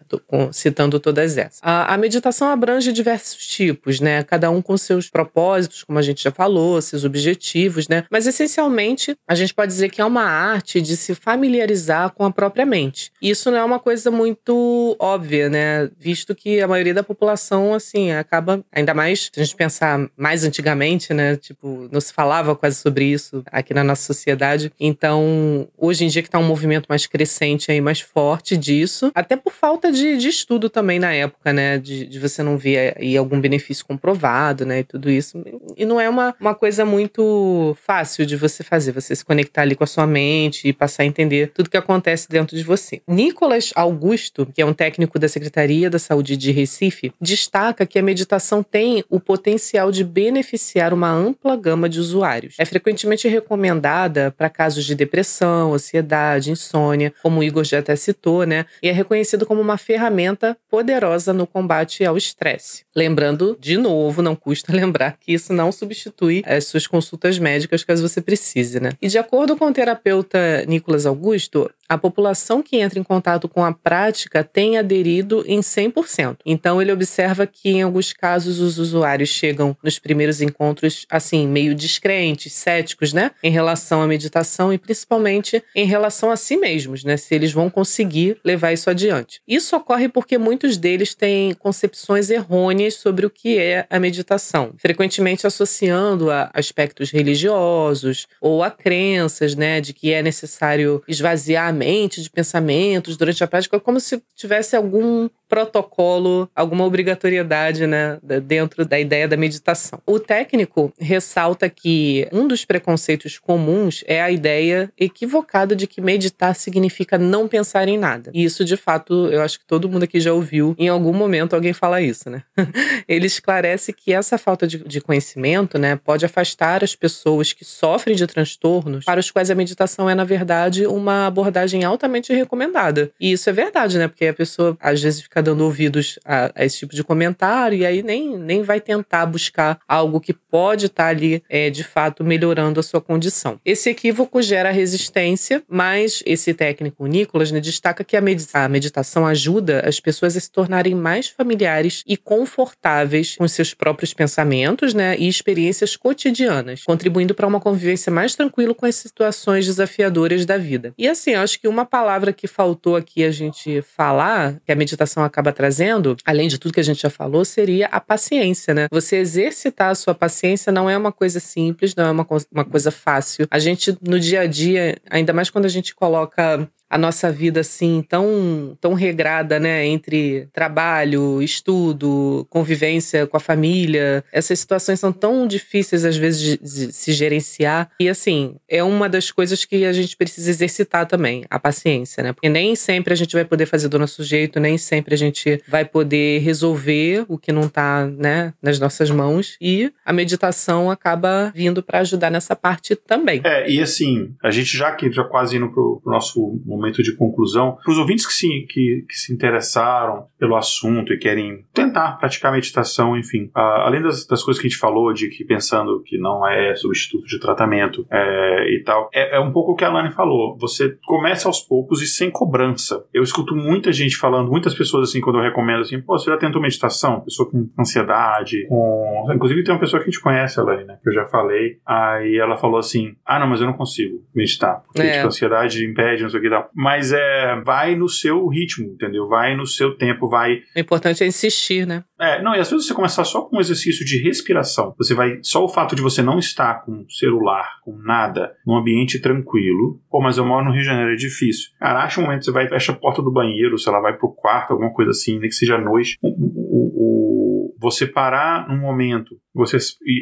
citando todas essas. A, a, meditação abrange diversos tipos, né? Cada um com seus propósitos, como a gente já falou, seus objetivos, né? Mas essencialmente a gente pode dizer que é uma arte de se familiarizar com a própria mente. Isso não é uma coisa muito óbvia, né? Visto que a maioria da população, assim, acaba, ainda mais se a gente pensar mais antigamente, né? Tipo, não se falava quase sobre isso aqui na nossa sociedade. Então, hoje em dia que tá um movimento mais crescente aí, mais forte disso. Até por falta de, de estudo também na época, né? De, de você não ver aí algum benefício comprovado, né? E tudo isso. E não é uma, uma coisa muito fácil de você fazer. Você se conectar ali com a sua mente e passar a entender tudo que acontece dentro de você. Nicolas Augusto, que é um técnico da Secretaria da Saúde de Recife, destaca que a meditação tem o potencial de beneficiar uma ampla gama de usuários. É frequentemente recomendada para casos de depressão, ansiedade, ansiedade, insônia, como o Igor já até citou, né? E é reconhecido como uma ferramenta poderosa no combate ao estresse. Lembrando, de novo, não custa lembrar que isso não substitui as suas consultas médicas caso você precise, né? E de acordo com o terapeuta Nicolas Augusto, a população que entra em contato com a prática tem aderido em 100%. Então, ele observa que, em alguns casos, os usuários chegam nos primeiros encontros, assim, meio descrentes, céticos, né? Em relação à meditação e principalmente em relação a si mesmos, né? Se eles vão conseguir levar isso adiante. Isso ocorre porque muitos deles têm concepções errôneas sobre o que é a meditação, frequentemente associando a aspectos religiosos ou a crenças, né, de que é necessário esvaziar a mente de pensamentos durante a prática, como se tivesse algum protocolo, alguma obrigatoriedade, né, dentro da ideia da meditação. O técnico ressalta que um dos preconceitos comuns é a ideia equivocada de que meditar significa não pensar em nada. E isso, de fato, eu acho que todo mundo aqui já ouviu em algum momento alguém falar isso, né? Ele esclarece que essa falta de, de conhecimento, né, pode afastar as pessoas que sofrem de transtornos para os quais a meditação é, na verdade, uma abordagem altamente recomendada. E isso é verdade, né? Porque a pessoa às vezes fica dando ouvidos a, a esse tipo de comentário e aí nem, nem vai tentar buscar algo que pode estar tá ali, é, de fato, melhorando a sua condição. Esse equívoco gera resistência, mas esse técnico, Nicolas, né, destaca que a, medita a meditação ajuda as pessoas a se tornarem mais familiares e confortáveis com seus próprios pensamentos né, e experiências cotidianas, contribuindo para uma convivência mais tranquila com as situações desafiadoras da vida. E assim, acho que uma palavra que faltou aqui a gente falar, que a meditação acaba trazendo, além de tudo que a gente já falou, seria a paciência, né? Você exercitar a sua paciência não é uma coisa simples, não é uma, uma coisa fácil. A gente, no dia a dia, ainda mais quando a gente coloca a nossa vida assim tão tão regrada, né, entre trabalho, estudo, convivência com a família. Essas situações são tão difíceis às vezes de, de, se gerenciar e assim, é uma das coisas que a gente precisa exercitar também, a paciência, né? Porque nem sempre a gente vai poder fazer do nosso jeito, nem sempre a gente vai poder resolver o que não tá, né, nas nossas mãos e a meditação acaba vindo para ajudar nessa parte também. É, e assim, a gente já que já quase indo pro, pro nosso momento momento de conclusão. Para os ouvintes que se, que, que, se interessaram pelo assunto e querem tentar praticar meditação, enfim, uh, além das, das, coisas que a gente falou, de que pensando que não é substituto de tratamento é, e tal, é, é, um pouco o que a Alane falou. Você começa aos poucos e sem cobrança. Eu escuto muita gente falando, muitas pessoas assim, quando eu recomendo assim, pô, você já tentou meditação? Pessoa com ansiedade, com. Inclusive tem uma pessoa que a gente conhece, Alane, né? Que eu já falei. Aí ela falou assim: ah, não, mas eu não consigo meditar. Porque, é. tipo, ansiedade impede, não sei o que tal mas é, vai no seu ritmo, entendeu? Vai no seu tempo, vai. O importante é insistir, né? É, não, e às vezes você começar só com um exercício de respiração. Você vai. Só o fato de você não estar com celular, com nada, num ambiente tranquilo. Pô, mas eu moro no Rio de Janeiro, é difícil. Cara, acha um momento, você vai, fecha a porta do banheiro, sei lá, vai pro quarto, alguma coisa assim, nem que seja noite. O, o, o, você parar num momento você,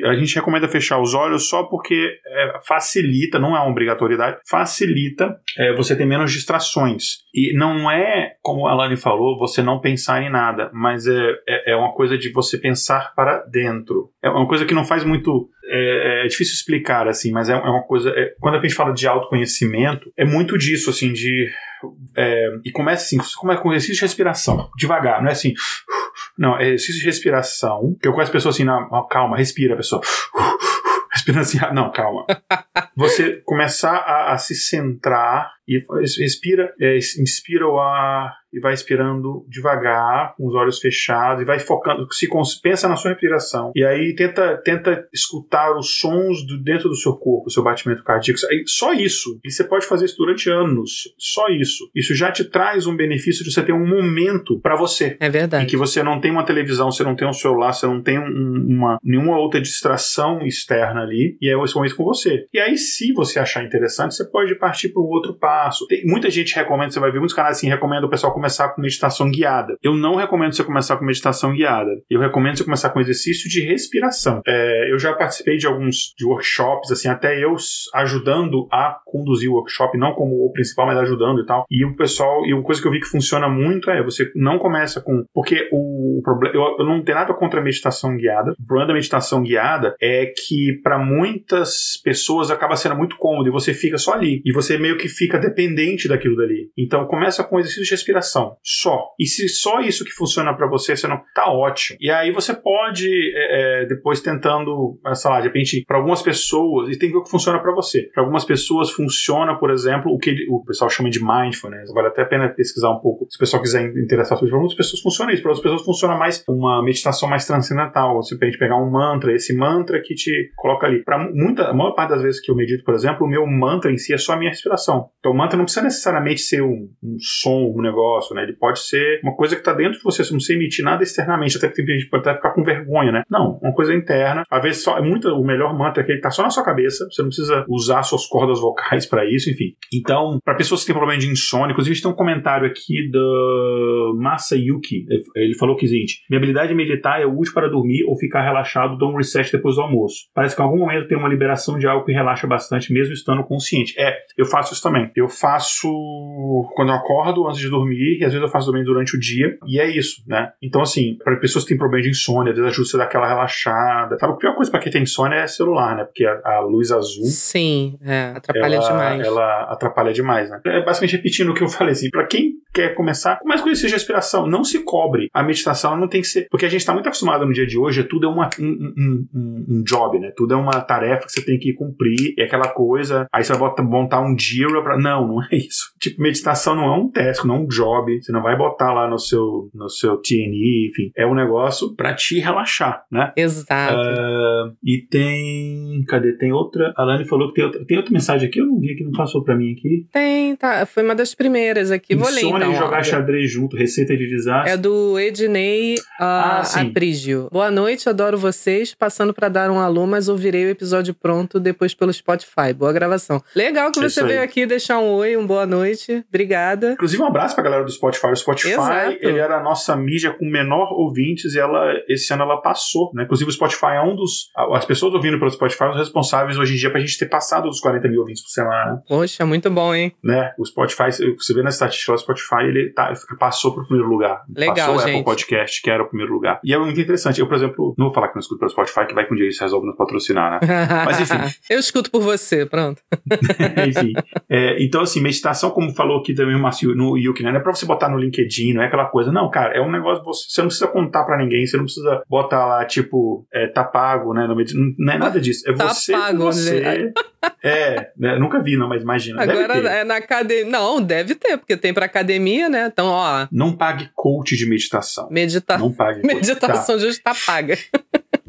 a gente recomenda fechar os olhos só porque é, facilita, não é uma obrigatoriedade, facilita é, você ter menos distrações. E não é, como a Alane falou, você não pensar em nada, mas é, é, é uma coisa de você pensar para dentro. É uma coisa que não faz muito. É, é difícil explicar, assim, mas é, é uma coisa. É, quando a gente fala de autoconhecimento, é muito disso, assim, de. É, e começa assim, você começa com exercício de respiração, devagar, não é assim. Não, é exercício de respiração. Que eu conheço pessoas assim, não, calma, respira, pessoa. Respirando assim, não, calma. Você começar a, a se centrar e respira, é, inspira o ar e vai expirando devagar, com os olhos fechados, e vai focando, se pensa na sua respiração. E aí tenta, tenta escutar os sons do, dentro do seu corpo, o seu batimento cardíaco. Só isso. E você pode fazer isso durante anos. Só isso. Isso já te traz um benefício de você ter um momento para você. É verdade. Em que você não tem uma televisão, você não tem um celular, você não tem um, uma, nenhuma outra distração externa ali. E é esse momento com você. E aí, se você achar interessante, você pode partir para um outro passo passo. Tem, muita gente recomenda, você vai ver muitos canais assim, recomenda o pessoal começar com meditação guiada. Eu não recomendo você começar com meditação guiada. Eu recomendo você começar com exercício de respiração. É, eu já participei de alguns de workshops, assim, até eu ajudando a conduzir o workshop, não como o principal, mas ajudando e tal. E o pessoal, e uma coisa que eu vi que funciona muito é você não começa com. Porque o problema. Eu, eu não tenho nada contra a meditação guiada. O problema da meditação guiada é que para muitas pessoas acaba sendo muito cômodo e você fica só ali. E você meio que fica dependente daquilo dali. Então começa com exercício de respiração, só. E se só isso que funciona para você, você não tá ótimo. E aí você pode é, é, depois tentando, sei lá, de repente, para algumas pessoas, e tem que ver o que funciona para você. Para algumas pessoas funciona, por exemplo, o que o pessoal chama de mindfulness. Vale até a pena pesquisar um pouco. Se o pessoal quiser interessar sobre muitas pessoas funciona isso. Para outras pessoas funciona mais uma meditação mais transcendental. Você pode pegar um mantra, esse mantra que te coloca ali. Para muita, a maior parte das vezes que eu medito, por exemplo, o meu mantra em si é só a minha respiração. Então Então o mantra não precisa necessariamente ser um, um som, um negócio, né? Ele pode ser uma coisa que está dentro de você, você não precisa emitir nada externamente, até porque tem gente pode até ficar com vergonha, né? Não, uma coisa interna. Às vezes só, é muito, o melhor mantra é que ele tá só na sua cabeça, você não precisa usar suas cordas vocais para isso, enfim. Então, para pessoas que têm problema de insônia, inclusive a gente tem um comentário aqui do Masayuki, ele falou que, gente, minha habilidade de meditar é útil para dormir ou ficar relaxado, dou um reset depois do almoço. Parece que em algum momento tem uma liberação de algo que relaxa bastante, mesmo estando consciente. É, eu faço isso também. Eu faço quando eu acordo, antes de dormir, e às vezes eu faço também durante o dia, e é isso, né? Então, assim, para pessoas que têm problema de insônia, às vezes ajuda você a dar aquela relaxada. Sabe, a pior coisa para quem tem insônia é celular, né? Porque a, a luz azul. Sim, é, atrapalha ela, demais. Ela atrapalha demais, né? É basicamente repetindo o que eu falei, assim, pra quem quer começar, comece com isso de respiração. Não se cobre. A meditação não tem que ser. Porque a gente está muito acostumado no dia de hoje, tudo é uma, um, um, um, um, job, né? Tudo é uma tarefa que você tem que cumprir, é aquela coisa. Aí você vai montar um Jira pra. Não, não é isso. Tipo, meditação não é um task, não é um job. Você não vai botar lá no seu, no seu TNI, enfim. É um negócio pra te relaxar, né? Exato. Uh, e tem. Cadê? Tem outra. A Lani falou que tem outra, tem outra mensagem aqui, eu não vi que não passou pra mim aqui. Tem, tá. Foi uma das primeiras aqui. Vou ler então. de jogar xadrez junto, receita de desastre. É do Ednei uh, ah, Aprígio. Boa noite, adoro vocês. Passando para dar um alô, mas ouvirei o episódio pronto depois pelo Spotify. Boa gravação. Legal que é você veio aqui deixar um oi, um boa noite. Obrigada. Inclusive, um abraço pra galera do Spotify. O Spotify, Exato. ele era a nossa mídia com menor ouvintes e ela, esse ano ela passou, né? Inclusive, o Spotify é um dos. As pessoas ouvindo pelo Spotify são os responsáveis hoje em dia pra gente ter passado dos 40 mil ouvintes por semana. Poxa, muito bom, hein? Né? O Spotify, você vê na estatística, o Spotify, ele tá, passou pro primeiro lugar. Legal, passou o. Apple Podcast, que era o primeiro lugar. E é muito interessante. Eu, por exemplo, não vou falar que não escuto pelo Spotify, que vai que um dia isso resolve nos patrocinar, né? Mas enfim. Eu escuto por você, pronto. enfim. É, então, assim, meditação, como falou aqui também o Márcio no Yuki, né? Não é pra você botar no LinkedIn, não é aquela coisa. Não, cara, é um negócio. Você, não precisa contar pra ninguém, você não precisa botar lá, tipo, é, tá pago, né? Não, é nada disso. É tá você. pago, você. né? É, né? nunca vi, não, mas imagina. Agora é na academia. Não, deve ter, porque tem pra academia, né? Então, ó. Não pague coach de meditação. Medita... Não pague. Meditação tá. de hoje tá paga.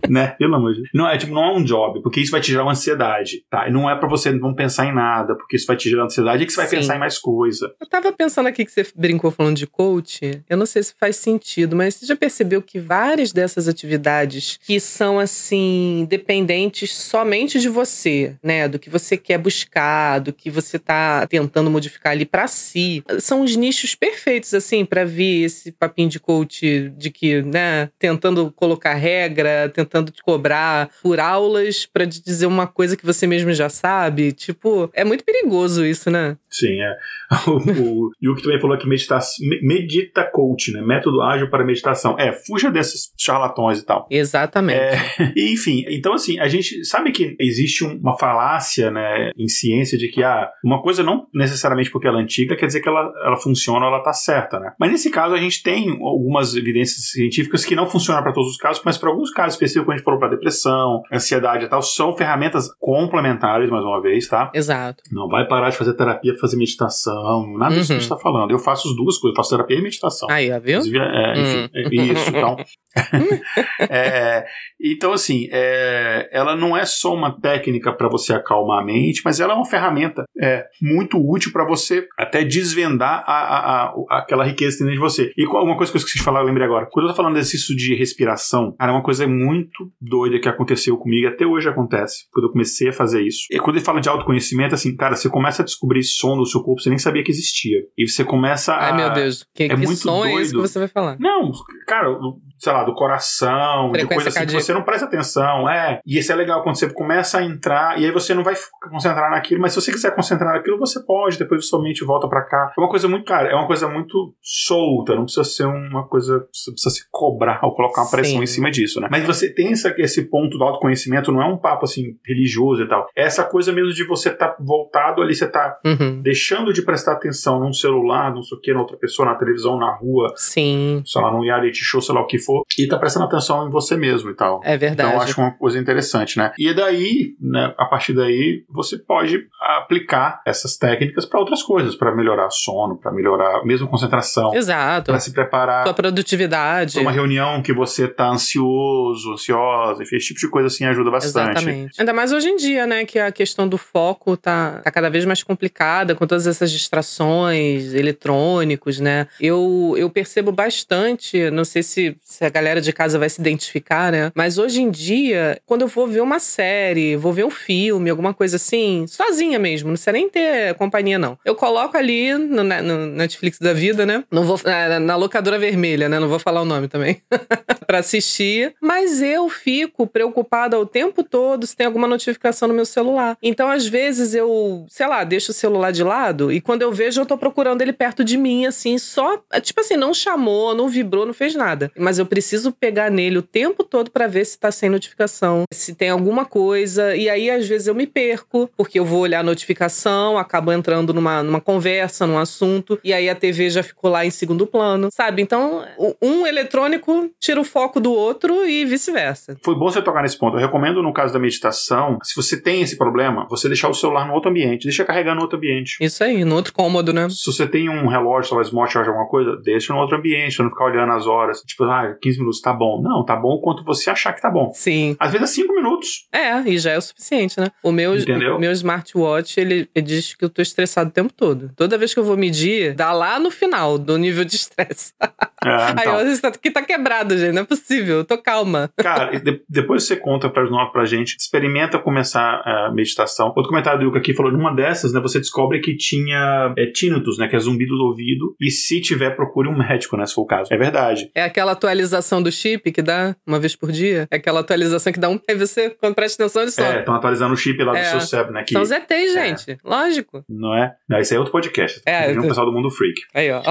Né? Pelo amor de Deus. Não é tipo, não é um job, porque isso vai te gerar uma ansiedade, tá? E não é para você não pensar em nada, porque isso vai te gerar ansiedade e que você vai Sim. pensar em mais coisa. Eu tava pensando aqui que você brincou falando de coach. Eu não sei se faz sentido, mas você já percebeu que várias dessas atividades que são assim dependentes somente de você, né, do que você quer buscar, do que você tá tentando modificar ali para si, são os nichos perfeitos assim para vir esse papinho de coach de que, né, tentando colocar regra, tentando te cobrar por aulas para te dizer uma coisa que você mesmo já sabe. Tipo, é muito perigoso isso, né? Sim, é. O, o Yuki também falou que medita, medita coach, né? Método ágil para meditação. É, fuja desses charlatões e tal. Exatamente. É, enfim, então assim, a gente sabe que existe uma falácia, né, em ciência de que ah, uma coisa não necessariamente porque ela é antiga quer dizer que ela, ela funciona ou ela tá certa, né? Mas nesse caso a gente tem algumas evidências científicas que não funcionam para todos os casos, mas para alguns casos específicos, quando a gente falou para depressão, ansiedade e tal, são ferramentas complementares, mais uma vez, tá? Exato. Não vai parar de fazer terapia fazer meditação, nada disso Uhum. que a gente tá falando. Eu faço as duas coisas, eu faço terapia e meditação. Aí, viu? Inclusive, é, enfim, Hum. é isso, então. É, então, assim, é, ela não é só uma técnica para você acalmar a mente, mas ela é uma ferramenta é, muito útil para você até desvendar a, a, a- aquela riqueza que tem dentro de você. E uma coisa que eu esqueci de falar, eu lembrei agora. Quando eu tô falando desse exercício de respiração, cara, é uma coisa muito doida que aconteceu comigo, até hoje acontece, quando eu comecei a fazer isso. E quando ele fala de autoconhecimento, assim, cara, você começa a descobrir som no seu corpo, você nem sabia que existia. E você começa a. Ai, meu Deus. Que, é que muito som é esse que doido. você vai falar? Não, cara, do- sei lá, do coração, de Frequência coisa assim que cardíaca. você não presta atenção, é. E isso é legal quando você começa a entrar, e aí você não vai concentrar naquilo, mas se você quiser concentrar naquilo, você pode, depois sua mente volta pra cá. É uma coisa muito, cara, é uma coisa muito solta, não precisa ser uma coisa, você precisa se cobrar ou colocar uma pressão Sim. em cima disso, né? Mas você tem essa, esse ponto do autoconhecimento, não é um papo assim religioso e tal. É essa coisa mesmo de você estar voltado ali, você tá Uhum. deixando de prestar atenção num celular, não sei o que, na outra pessoa, na televisão, na rua, Sim, sei lá, num reality show, sei lá o que for, e tá prestando atenção em você mesmo e tal. é verdade. Então, eu acho uma coisa interessante, né? E daí, né, a partir daí, você pode aplicar essas técnicas para outras coisas, para melhorar sono, para melhorar mesmo concentração, Exato. para se preparar Tua produtividade. para uma reunião que você tá ansioso, ansiosa, enfim, esse tipo de coisa assim ajuda bastante. Exatamente. Ainda mais hoje em dia, né, que a questão do foco tá, tá cada vez mais complicada com todas essas distrações eletrônicos, né? Eu, eu percebo bastante, não sei se, se a galera de casa vai se identificar, né? Mas hoje em dia, quando eu vou ver uma série, vou ver um filme, alguma coisa assim, sozinha mesmo, não precisa nem ter companhia, não. Eu coloco ali no, no Netflix da vida, né? Não vou. Na, na locadora vermelha, né? Não vou falar o nome também. para assistir. Mas eu fico preocupada o tempo todo se tem alguma notificação no meu celular. Então, às vezes, eu, sei lá, deixo o celular de lado e quando eu vejo, eu tô procurando ele perto de mim, assim, só. Tipo assim, não chamou, não vibrou, não fez nada. Mas eu preciso pegar nele o tempo todo para ver se tá sem notificação, se tem alguma coisa. E aí, às vezes, eu me perco, porque eu vou olhar a notificação, acabo entrando numa, numa conversa, num assunto, e aí a TV já ficou lá em segundo plano, sabe? Então, um eletrônico tira o foco do outro e vice-versa. Foi bom você tocar nesse ponto. Eu recomendo, no caso da meditação, se você tem esse problema, você deixar o celular no outro ambiente, deixa carregar no outro ambiente. Isso aí, no outro cômodo, né? Se você tem um relógio, talvez smartwatch alguma coisa, deixa no outro ambiente, não ficar olhando as horas. Tipo, ah, 15 minutos tá bom. Não, tá bom quanto você achar que tá bom. Sim. Às vezes é 5 minutos. É, e já é o suficiente, né? O meu, o meu smartwatch, ele, ele diz que eu tô estressado o tempo todo. Toda vez que eu vou medir, dá lá no final do nível de estresse. É, então. Aí eu, que tá quebrado, gente. Não é possível. Eu tô calma. Cara, de, depois você conta pra, pra gente, experimenta começar a meditação. Outro comentário do Yuka aqui falou: numa dessas, né, você descobre que tinha é, tinnitus, né, que é zumbido do ouvido. E se tiver, procure um médico, né, se for o caso. É verdade. É aquela atualização do chip que dá uma vez por dia? É aquela atualização que dá um. Aí você, quando presta atenção, ele só. É, estão atualizando o chip lá é. do seu cérebro, né? Que, São ETs, é. gente. É. Lógico. Não é? Não, esse aí é outro podcast. É. Um pessoal do mundo freak. Aí, ó.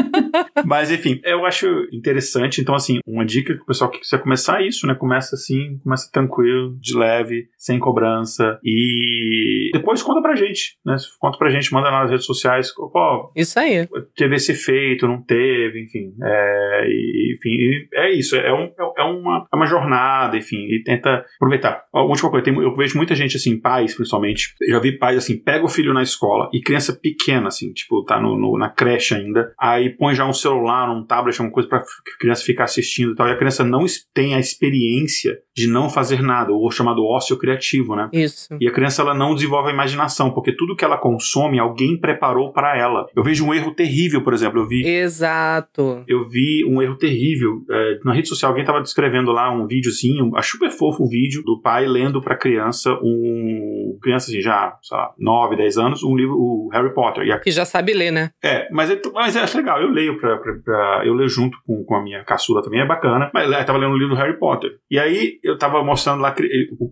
Mas, enfim, eu acho interessante. Então, assim, uma dica que o pessoal que quiser começar é isso, né? Começa assim, começa tranquilo, de leve, sem cobrança. E depois conta pra gente, né? Conta pra gente, manda lá nas redes sociais. Pô, isso aí. Teve esse efeito, não teve, enfim. É, enfim, é isso. É, um, é, uma, é uma jornada, enfim. E tenta aproveitar. A última coisa, tem, eu vejo muita gente, assim, pais, principalmente. Eu já vi pais, assim, pega o filho na escola e criança pequena, assim, tipo, tá no, no na creche ainda. Aí põe já um celular, um tablet, alguma coisa pra criança ficar assistindo e tal. E a criança não tem a experiência de não fazer nada, o chamado ócio criativo, né? Isso. E a criança ela não desenvolve a imaginação, porque tudo que ela consome, alguém preparou para ela. Eu vejo um erro terrível, por exemplo, eu vi. Exato. Eu vi um erro terrível. É, na rede social, alguém estava descrevendo lá um videozinho, acho super fofo o vídeo do pai lendo para criança um. Criança assim, já, sei lá, 9, 10 anos, um livro, o Harry Potter. A... Que já sabe ler, né? É, mas é, mas é legal, eu leio pra, pra, pra, eu leio junto com, com a minha caçula também, é bacana. Mas ela tava lendo o livro do Harry Potter. E aí eu tava mostrando lá,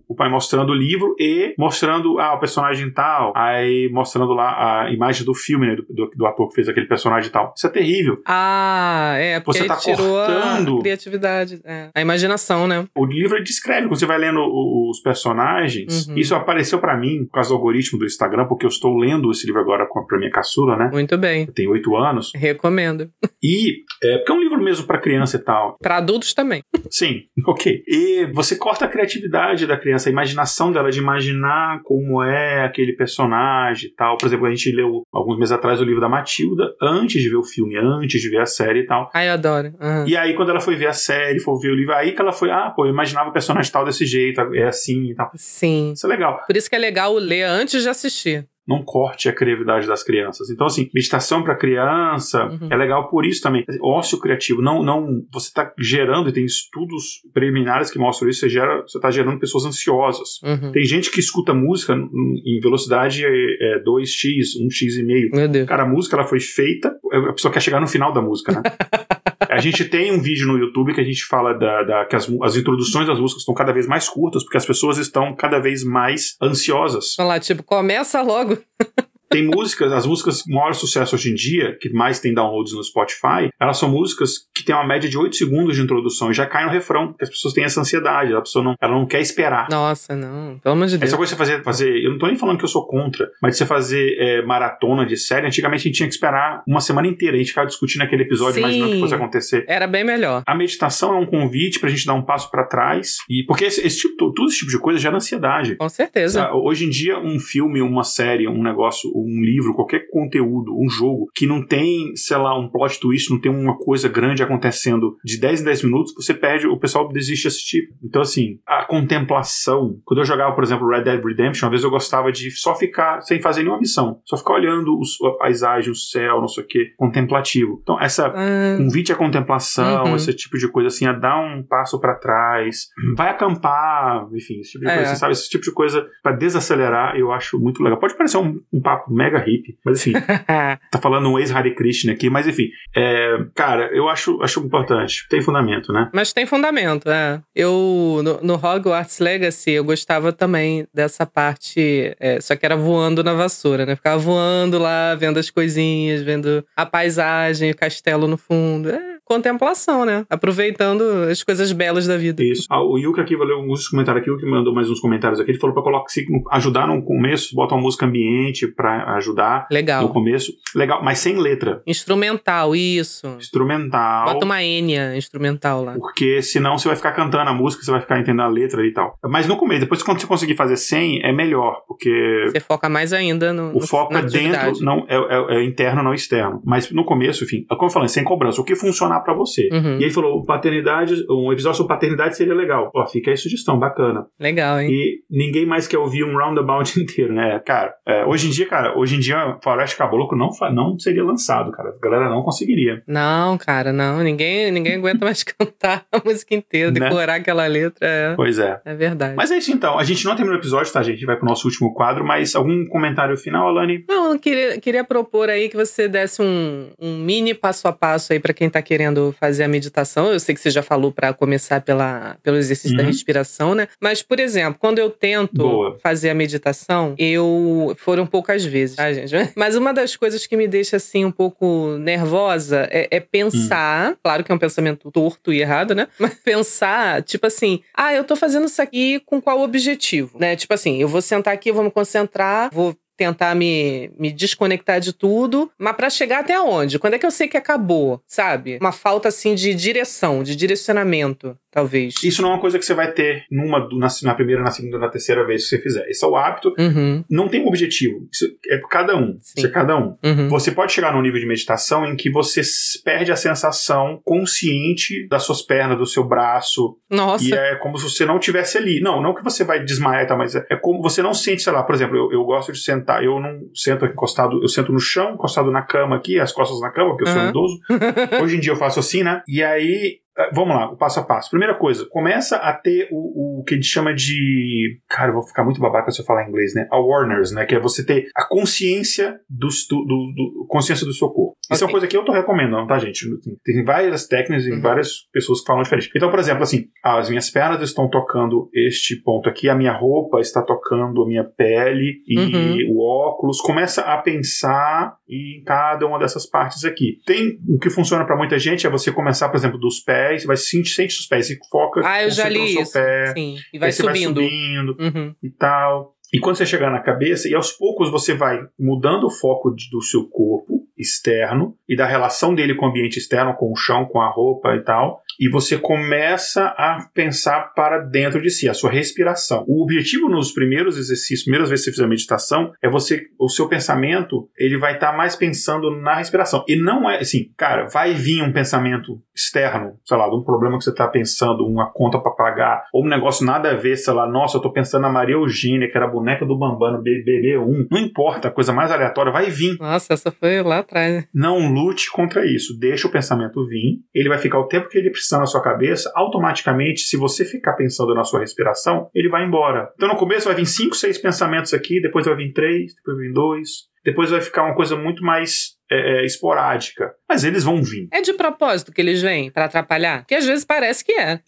o pai mostrando o livro e mostrando, ah, o personagem tal, aí mostrando lá a imagem do filme, né, do, do, do ator que fez aquele personagem tal. Isso é terrível. Ah, é, porque você tá cortando a criatividade, é, a imaginação, né? O livro descreve, quando você vai lendo os personagens, uhum. isso apareceu para mim por causa do algoritmo do Instagram, porque eu estou lendo esse livro agora com a minha caçula, né? Muito bem. Tem oito anos. Recomendo. E é porque é um livro mesmo para criança e tal. Para adultos também. Sim, ok. E você corta a criatividade da criança, a imaginação dela de imaginar como é aquele personagem e tal. Por exemplo, a gente leu alguns meses atrás o livro da Matilda antes de ver o filme, antes de ver a série e tal. Ai, eu adoro. Uhum. E aí, quando ela foi ver a série, foi ver o livro, aí que ela foi, ah, pô, eu imaginava o personagem tal desse jeito, é assim e tal. Sim. Isso é legal. Por isso que é legal ler antes de assistir não corte a criatividade das crianças. Então, assim, meditação para criança uhum. é legal por isso também. Ócio criativo, não, não, você está gerando, e tem estudos preliminares que mostram isso, você gera, você está gerando pessoas ansiosas. Uhum. Tem gente que escuta música em velocidade é, 2x, 1x e meio. Cara, a música ela foi feita, a pessoa quer chegar no final da música, né? a gente tem um vídeo no YouTube que a gente fala da, da que as, as introduções das músicas estão cada vez mais curtas, porque as pessoas estão cada vez mais ansiosas. Lá, tipo, começa logo. Tem músicas, as músicas com maior sucesso hoje em dia, que mais tem downloads no Spotify, elas são músicas que tem uma média de 8 segundos de introdução e já cai no refrão, porque as pessoas têm essa ansiedade, a pessoa não, ela não quer esperar. Nossa, não. Pelo amor de Deus. Essa coisa de você fazer, fazer, eu não tô nem falando que eu sou contra, mas de você fazer é, maratona de série, antigamente a gente tinha que esperar uma semana inteira, a gente ficava discutindo aquele episódio, Sim, imaginando o que fosse acontecer. Era bem melhor. A meditação é um convite pra gente dar um passo para trás, e porque esse, esse tipo, todo esse tipo de coisa gera ansiedade. Com certeza. Hoje em dia, um filme, uma série, um negócio, um livro, qualquer conteúdo, um jogo que não tem, sei lá, um plot twist, não tem uma coisa grande acontecendo de 10 em 10 minutos, você perde, o pessoal desiste de assistir. Então, assim, a contemplação. Quando eu jogava, por exemplo, Red Dead Redemption, uma vez eu gostava de só ficar sem fazer nenhuma missão, só ficar olhando os, a paisagem, o céu, não sei o que, contemplativo. Então, essa ah. convite à contemplação, uhum. esse tipo de coisa, assim, a dar um passo para trás, vai acampar, enfim, esse tipo de é. coisa, assim, sabe? Esse tipo de coisa para desacelerar, eu acho muito legal. Pode parecer um, um papo mega hippie, mas enfim, tá falando um ex-Hare Krishna aqui, mas enfim, é, cara, eu acho, acho importante. Tem fundamento, né? Mas tem fundamento, é. Eu, no, no Hogwarts Legacy, eu gostava também dessa parte, é, só que era voando na vassoura, né? Ficava voando lá, vendo as coisinhas, vendo a paisagem, o castelo no fundo. É, contemplação, né? Aproveitando as coisas belas da vida. Isso. Ah, o Yuka aqui valeu alguns comentários aqui, o que mandou mais uns comentários aqui. Ele falou pra colocar, se ajudar no começo, bota uma música ambiente pra ajudar. Legal. No começo. Legal, mas sem letra. Instrumental, isso. Instrumental. Bota uma Enya instrumental lá. Porque senão você vai ficar cantando a música, você vai ficar entendendo a letra e tal. Mas no começo, depois quando você conseguir fazer sem, é melhor, porque... Você foca mais ainda no O foco é dentro, não, é, é, é, interno, não externo. Mas no começo, enfim, como eu falei, sem cobrança. O que funciona funcionar para você. Uhum. E ele falou: paternidade, um episódio sobre paternidade seria legal. Ó, fica aí sugestão, bacana. Legal, hein? E ninguém mais quer ouvir um roundabout inteiro, né? Cara, é, hoje em dia, cara, hoje em dia, Faroeste Caboclo não, não seria lançado, cara. A galera não conseguiria. Não, cara, não. Ninguém, ninguém aguenta mais cantar a música inteira, né? decorar né? aquela letra. É, pois é. É verdade. Mas é isso então. A gente não terminou o episódio, tá, gente? Vai pro nosso último quadro, mas algum comentário final, Alane? Não, eu queria, queria propor aí que você desse um, um mini passo a passo aí para quem tá querendo fazer a meditação. Eu sei que você já falou para começar pela, pelo exercício uhum. da respiração, né? Mas, por exemplo, quando eu tento Boa. fazer a meditação, eu. Foram poucas vezes, tá, gente? Mas uma das coisas que me deixa, assim, um pouco nervosa é, é pensar. Hum. Claro que é um pensamento torto e errado, né? Mas pensar, tipo assim, ah, eu tô fazendo isso aqui com qual objetivo, né? Tipo assim, eu vou sentar aqui, vou me concentrar, vou tentar me, me desconectar de tudo, mas para chegar até onde? Quando é que eu sei que acabou, sabe? Uma falta assim de direção, de direcionamento talvez. Isso não é uma coisa que você vai ter numa, na, na primeira, na segunda, na terceira vez que você fizer. Esse é o hábito. Uhum. Não tem um objetivo. Isso é cada um. Sim. Isso é cada um. Uhum. Você pode chegar num nível de meditação em que você perde a sensação consciente das suas pernas, do seu braço. Nossa. E é como se você não tivesse ali. Não, não que você vai desmaiar e tal, mas é, é como você não sente, sei lá, por exemplo, eu, eu gosto de sentar, eu não sento encostado, eu sento no chão, encostado na cama aqui, as costas na cama, porque eu sou uhum. idoso. Hoje em dia eu faço assim, né? E aí vamos lá, o passo a passo. Primeira coisa, começa a ter o, o que a gente chama de. Cara, eu vou ficar muito babaca se eu falar em inglês, né? Awareness, né? Que é você ter a consciência do, do, do consciência do seu corpo. Isso é uma coisa que eu tô recomendando, tá, gente? Tem várias técnicas e uhum. várias pessoas que falam diferente. Então, por exemplo, assim, as minhas pernas estão tocando este ponto aqui, a minha roupa está tocando a minha pele e uhum. o óculos. Começa a pensar em cada uma dessas partes aqui. Tem o que funciona para muita gente é você começar, por exemplo, dos pés vai sente, sente os pés e foca ah, eu já li isso. Pé, Sim. E vai subindo, vai subindo uhum. e tal. E quando você chegar na cabeça, e aos poucos você vai mudando o foco do seu corpo externo e da relação dele com o ambiente externo, com o chão, com a roupa e tal, e você começa a pensar para dentro de si, a sua respiração. O objetivo nos primeiros exercícios, primeiras vezes que você fizer meditação, é você, o seu pensamento, ele vai estar tá mais pensando na respiração. E não é assim, cara, vai vir um pensamento externo, sei lá, de um problema que você está pensando, uma conta para pagar, ou um negócio nada a ver, sei lá, nossa, eu tô pensando na Maria Eugênia, que era a boneca do Bambam no BBB1. Não importa, coisa mais aleatória vai vir. Nossa, essa foi lá Né? Não lute contra isso. Deixa o pensamento vir. Ele vai ficar o tempo que ele precisa na sua cabeça. Automaticamente, se você ficar pensando na sua respiração, ele vai embora. Então no começo vai vir cinco, seis pensamentos aqui, depois vai vir três, depois vai vir dois, depois vai ficar uma coisa muito mais é, é, esporádica. Mas eles vão vir. É de propósito que eles vêm para atrapalhar? Que às vezes parece que é.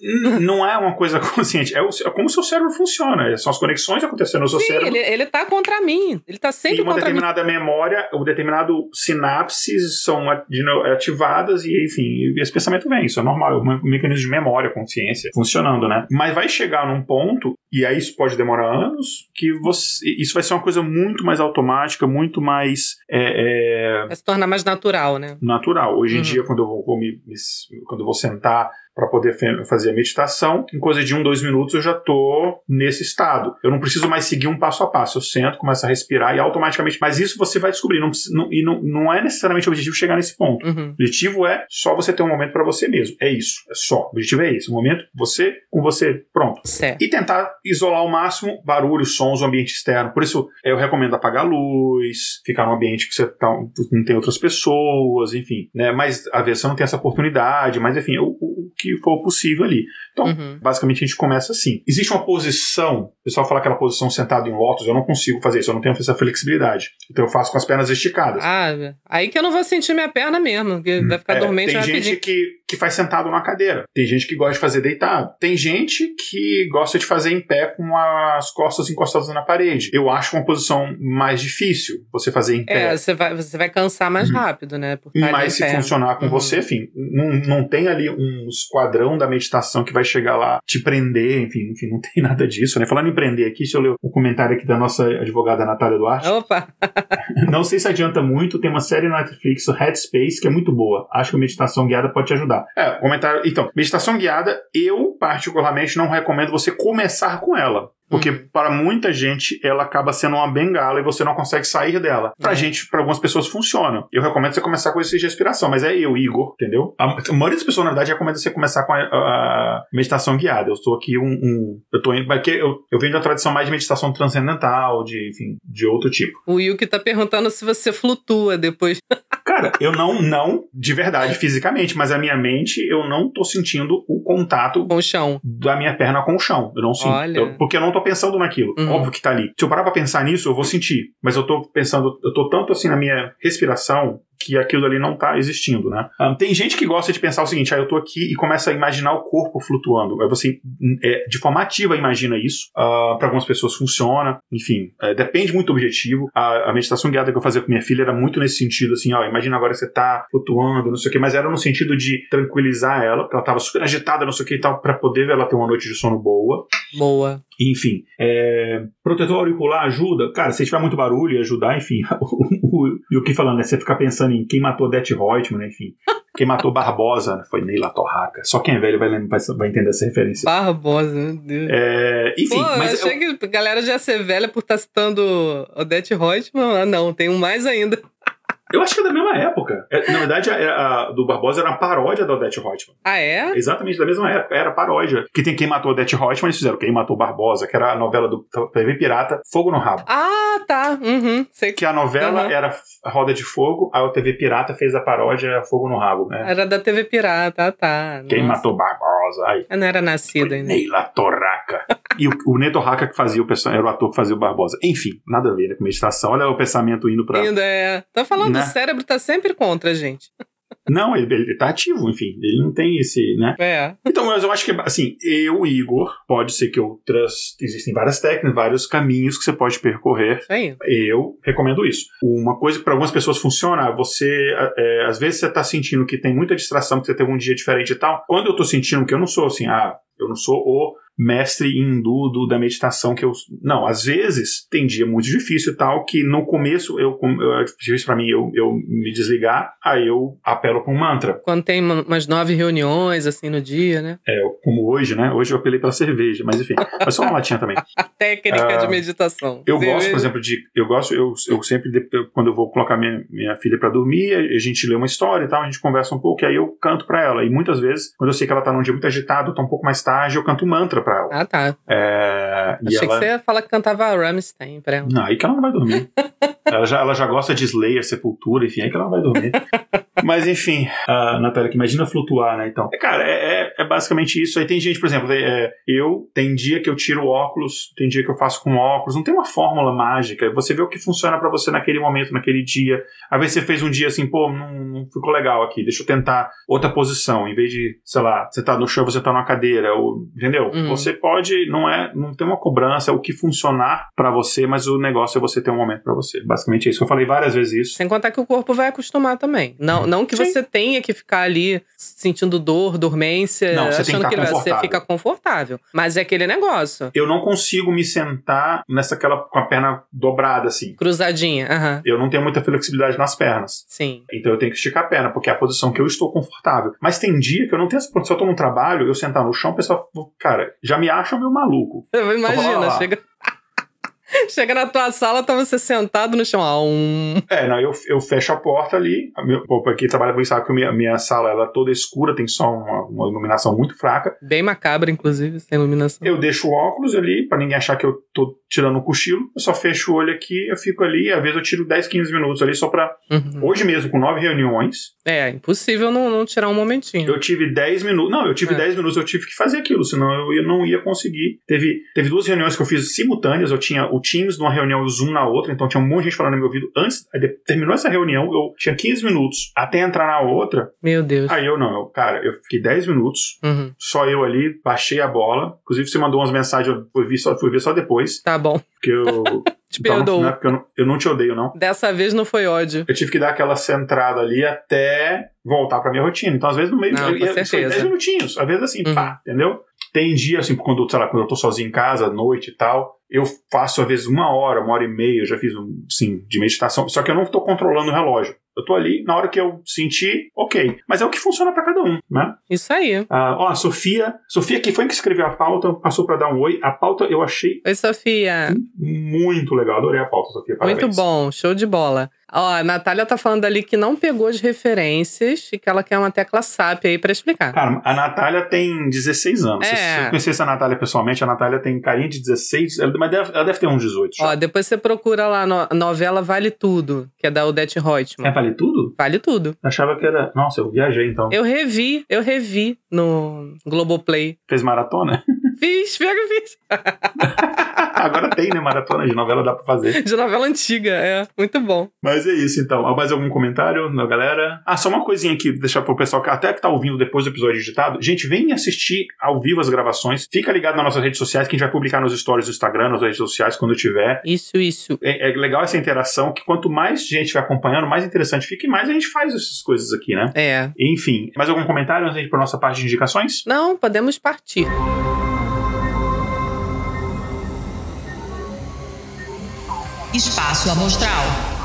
não é uma coisa consciente. É, o, é, como o seu cérebro funciona. São as conexões acontecendo no seu Sim, cérebro. Ele, ele tá contra mim. Ele tá sempre contra mim. uma determinada memória, um determinado sinapses são ativadas e, enfim, esse pensamento vem. Isso é normal. É um mecanismo de memória, consciência funcionando, né? Mas vai chegar num ponto, e aí isso pode demorar anos, que você, isso vai ser uma coisa muito mais automática, muito mais. É, é torna mais natural, né? Natural. Hoje em uhum. dia, quando eu vou, vou me, me, quando eu vou sentar para poder fazer a meditação. Em coisa de um, dois minutos eu já tô nesse estado. Eu não preciso mais seguir um passo a passo. Eu sento, começo a respirar e automaticamente. Mas isso você vai descobrir. Não, não, e não, não é necessariamente o objetivo chegar nesse ponto. Uhum. O objetivo é só você ter um momento para você mesmo. É isso. É só. O objetivo é esse. Um momento você com você. Pronto. Certo. E tentar isolar ao máximo barulhos, sons, o ambiente externo. Por isso eu recomendo apagar a luz, ficar num ambiente que você tá, não tem outras pessoas, enfim. Né? Mas a versão não tem essa oportunidade. Mas enfim, o que for possível ali. Então, uhum. basicamente a gente começa assim. Existe uma posição, o pessoal fala aquela posição sentado em lótus, eu não consigo fazer isso, eu não tenho essa flexibilidade. Então eu faço com as pernas esticadas. Ah, aí que eu não vou sentir minha perna mesmo, que vai ficar é, dormente Tem gente que, que faz sentado numa cadeira, tem gente que gosta de fazer deitado, tem gente que gosta de fazer em pé com as costas encostadas na parede. Eu acho uma posição mais difícil você fazer em pé. É, você vai, você vai cansar mais uhum. rápido, né? Mas se funcionar com uhum. você, enfim, não, não tem ali um esquadrão da meditação que vai chegar lá te prender, enfim, enfim, não tem nada disso, né? Falando em prender aqui, deixa eu ler o um comentário aqui da nossa advogada Natália Duarte. Opa! não sei se adianta muito, tem uma série na Netflix, Headspace, que é muito boa. Acho que a meditação guiada pode te ajudar. É, comentário. Então, meditação guiada, eu particularmente não recomendo você começar com ela. Porque uhum. para muita gente ela acaba sendo uma bengala e você não consegue sair dela. Pra uhum. gente, para algumas pessoas funciona. Eu recomendo você começar com esse de respiração, mas é eu, Igor, entendeu? A, a maioria das pessoas, na verdade, recomenda você começar com a, a meditação guiada. Eu estou aqui um, um, Eu tô indo. Porque eu, eu venho da tradição mais de meditação transcendental, de, enfim, de outro tipo. O Yuki tá perguntando se você flutua depois. Cara, eu não, não, de verdade, fisicamente, mas a minha mente, eu não tô sentindo o contato com o chão. Da minha perna com o chão. Eu não sinto. Olha. Eu, porque eu não tô pensando naquilo. Uhum. Óbvio que tá ali. Se eu parar pra pensar nisso, eu vou sentir. Mas eu tô pensando, eu tô tanto assim na minha respiração, que aquilo ali não está existindo, né? Um, tem gente que gosta de pensar o seguinte, ah, eu estou aqui e começa a imaginar o corpo flutuando. Aí você, é, de forma ativa, imagina isso. Uh, Para algumas pessoas funciona, enfim, é, depende muito do objetivo. A, a, meditação guiada que eu fazia com minha filha era muito nesse sentido, assim, ó, imagina agora você está flutuando, não sei o que, mas era no sentido de tranquilizar ela, porque ela estava super agitada, não sei o que e tal, para poder ela ter uma noite de sono boa. Boa. Enfim, é, protetor auricular ajuda. Cara, se tiver muito barulho e ajudar, enfim. e o que falando, né? Você ficar pensando em quem matou Det Reutemann, né? enfim. Quem matou Barbosa foi Neila Torraca. Só quem é velho vai, vai, vai entender essa referência. Barbosa, meu Deus. É, enfim, Pô, mas. Eu achei eu... que a galera já ia ser velha por estar citando Odete Reutemann. Ah, não, tem um mais ainda. Eu acho que é da mesma época. É, na verdade, a, a, do Barbosa era uma paródia da Odete Reutemann. Ah, é? Exatamente, da mesma época. Era paródia. Que tem Quem Matou Odete Reutemann, eles fizeram Quem Matou Barbosa, que era a novela do TV Pirata, Fogo no Rabo. Ah, tá. Uhum. Sei. Que a novela uhum. era Roda de Fogo, aí o TV Pirata fez a paródia Fogo no Rabo, né? Era da TV Pirata, ah, tá. Quem Nossa. Matou Barbosa. Aí. Eu não era nascida ainda. Neila Torraca. E o, o Neto Raca que fazia o personagem, era o ator que fazia o Barbosa. Enfim, nada a ver né, com meditação. Olha o pensamento indo pra. Ainda é. Tô falando, né? o cérebro tá sempre contra a gente. Não, ele, ele tá ativo, enfim. Ele não tem esse, né? É. Então, mas eu acho que, assim, eu, Igor, pode ser que outras. Existem várias técnicas, vários caminhos que você pode percorrer. Sim. Eu recomendo isso. Uma coisa que para algumas pessoas funciona, você. É, às vezes você tá sentindo que tem muita distração, que você teve um dia diferente e tal. Quando eu tô sentindo que eu não sou assim, ah, eu não sou o mestre hindu do, da meditação que eu. Não, às vezes tem dia muito difícil e tal, que no começo eu, eu difícil para mim eu, eu me desligar, aí eu apelo para um mantra. Quando tem umas nove reuniões assim no dia, né? É, como hoje, né? Hoje eu apelei pela cerveja, mas enfim, mas só uma latinha também. A técnica uh, de meditação. Eu cerveja. gosto, por exemplo, de. Eu gosto, eu, eu sempre, quando eu vou colocar minha, minha filha para dormir, a gente lê uma história e tal, a gente conversa um pouco, e aí eu canto para ela. E muitas vezes, quando eu sei que ela tá num dia muito agitado, tá um pouco mais tarde, eu canto um mantra pra ela. Ah, tá. É, Achei ela... que você ia falar que cantava Rammstein pra ela. Não, aí que ela não vai dormir. ela, já, ela já gosta de Slayer, Sepultura, enfim, aí que ela não vai dormir. Mas enfim, a Natália, que imagina flutuar, né? Então, é, cara, é, é, é, basicamente isso. Aí tem gente, por exemplo, é, eu, tem dia que eu tiro óculos, tem dia que eu faço com óculos, não tem uma fórmula mágica. Você vê o que funciona para você naquele momento, naquele dia. Às vezes você fez um dia assim, pô, não, não, ficou legal aqui, deixa eu tentar outra posição. Em vez de, sei lá, você tá no chão, você tá numa cadeira, ou, entendeu? Uhum. Você pode, não é, não tem uma cobrança, é o que funcionar para você, mas o negócio é você ter um momento para você. Basicamente é isso. Eu falei várias vezes isso. Sem contar que o corpo vai acostumar também. Não, não que Sim. você tenha que ficar ali sentindo dor, dormência, Não, você que achando que vai, você fica confortável. Mas é aquele negócio. Eu não consigo me sentar nessa aquela com a perna dobrada assim. Cruzadinha. Aham. Eu não tenho muita flexibilidade nas pernas. Sim. Então eu tenho que esticar a perna, porque é a posição que eu estou confortável. Mas tem dia que eu não tenho essa posição. Se eu tô no trabalho, eu sentar no chão, o pessoal, cara, já me acham meio maluco. Imagina, lá. chega. chega na tua sala, tá você sentado no chão. Ah, um... É, não, eu, eu fecho a porta ali. O povo aqui trabalha com isso, sabe que a minha, minha sala ela é toda escura, tem só uma, uma iluminação muito fraca. Bem macabra, inclusive, sem iluminação. Eu deixo o óculos ali, pra ninguém achar que eu tô tirando um cochilo. Eu só fecho o olho aqui, eu fico ali. Às vezes eu tiro 10, 15 minutos ali só pra. Uhum. Hoje mesmo, com nove reuniões, É, impossível não, não tirar um momentinho. eu tive 10 minutos. Não, eu tive É. 10 minutos, eu tive que fazer aquilo, senão eu, ia- não ia conseguir. Teve, teve duas reuniões que eu fiz simultâneas. Eu tinha o Teams numa reunião e o Zoom na outra, então tinha um monte de gente falando no meu ouvido. Antes, terminou essa reunião, eu tinha 15 minutos até entrar na outra. Meu Deus. Aí eu não, eu, cara, eu fiquei 10 minutos, Uhum. só eu ali, baixei a bola. Inclusive, você mandou umas mensagens, eu fui ver só, fui ver só depois, Tá bom. porque eu. Te perdoo. né, porque eu não, eu não te odeio, não. Dessa vez não foi ódio. Eu tive que dar aquela centrada ali até voltar pra minha rotina. Então, às vezes, no meio. Não, eu- com certeza. 10 minutinhos. Às vezes, assim, Uhum. pá, entendeu? Tem dia, assim, quando, sei lá, quando eu tô sozinho em casa, à noite e tal, eu faço, às vezes, uma hora, uma hora e meia. Eu já fiz, um, sim, de meditação. Só que eu não tô controlando o relógio. Eu tô ali, na hora que eu sentir, ok. Mas é o que funciona pra cada um, né? Isso aí. Ah, ó, a Sofia. Sofia, que foi que escreveu a pauta, passou pra dar um oi. A pauta eu achei Oi, Sofia. muito legal. Adorei a pauta, Sofia. Parabéns. Muito bom, show de bola. Ó, a Natália tá falando ali que não pegou as referências e que ela quer uma tecla SAP aí pra explicar. Cara, a Natália tem 16 anos. É. Se eu conhecesse a Natália pessoalmente, a Natália tem carinha de 16, ela- mas deve- ela deve ter uns 18 já. Ó, depois você procura lá no- a novela Vale Tudo, que é da Odete É, Reutemann. Vale tudo? Vale tudo. Achava que era. Nossa, eu viajei então. Eu revi, eu revi no Globoplay. Fez maratona? Que eu fiz. Agora tem, né? Maratona de novela dá pra fazer. De novela antiga, é. Muito bom. Mas é isso então. Mais algum comentário da galera? Ah, só uma coisinha aqui, deixar pro pessoal que até que tá ouvindo depois do episódio digitado. Gente, vem assistir ao vivo as gravações. Fica ligado nas nossas redes sociais, que a gente vai publicar nos stories do Instagram, nas redes sociais, quando tiver. Isso, isso. É, é legal essa interação, que quanto mais gente vai acompanhando, mais interessante fica e mais a gente faz essas coisas aqui, né? É. Enfim, mais algum comentário antes de ir para nossa parte de indicações? Não, podemos partir. Espaço Amostral.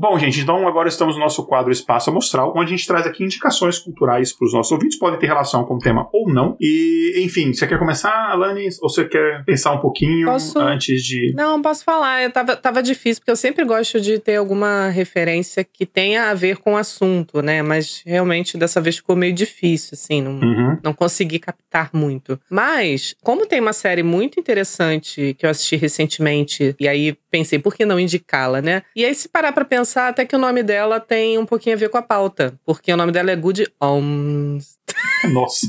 Bom, gente, então agora estamos no nosso quadro Espaço Amostral, onde a gente traz aqui indicações culturais para os nossos ouvintes, podem ter relação com o tema ou não. E, enfim, você quer começar, Alane, ou você quer pensar um pouquinho Posso. antes de. Não, posso falar. Eu tava, tava difícil, porque eu sempre gosto de ter alguma referência que tenha a ver com o assunto, né? Mas realmente dessa vez ficou meio difícil, assim. Não, Uhum. não consegui captar muito. Mas, como tem uma série muito interessante que eu assisti recentemente, e aí pensei, por que não indicá-la, né? E aí, se parar pra pensar, até que o nome dela tem um pouquinho a ver com a pauta. Porque o nome dela é Good Omens. Nossa,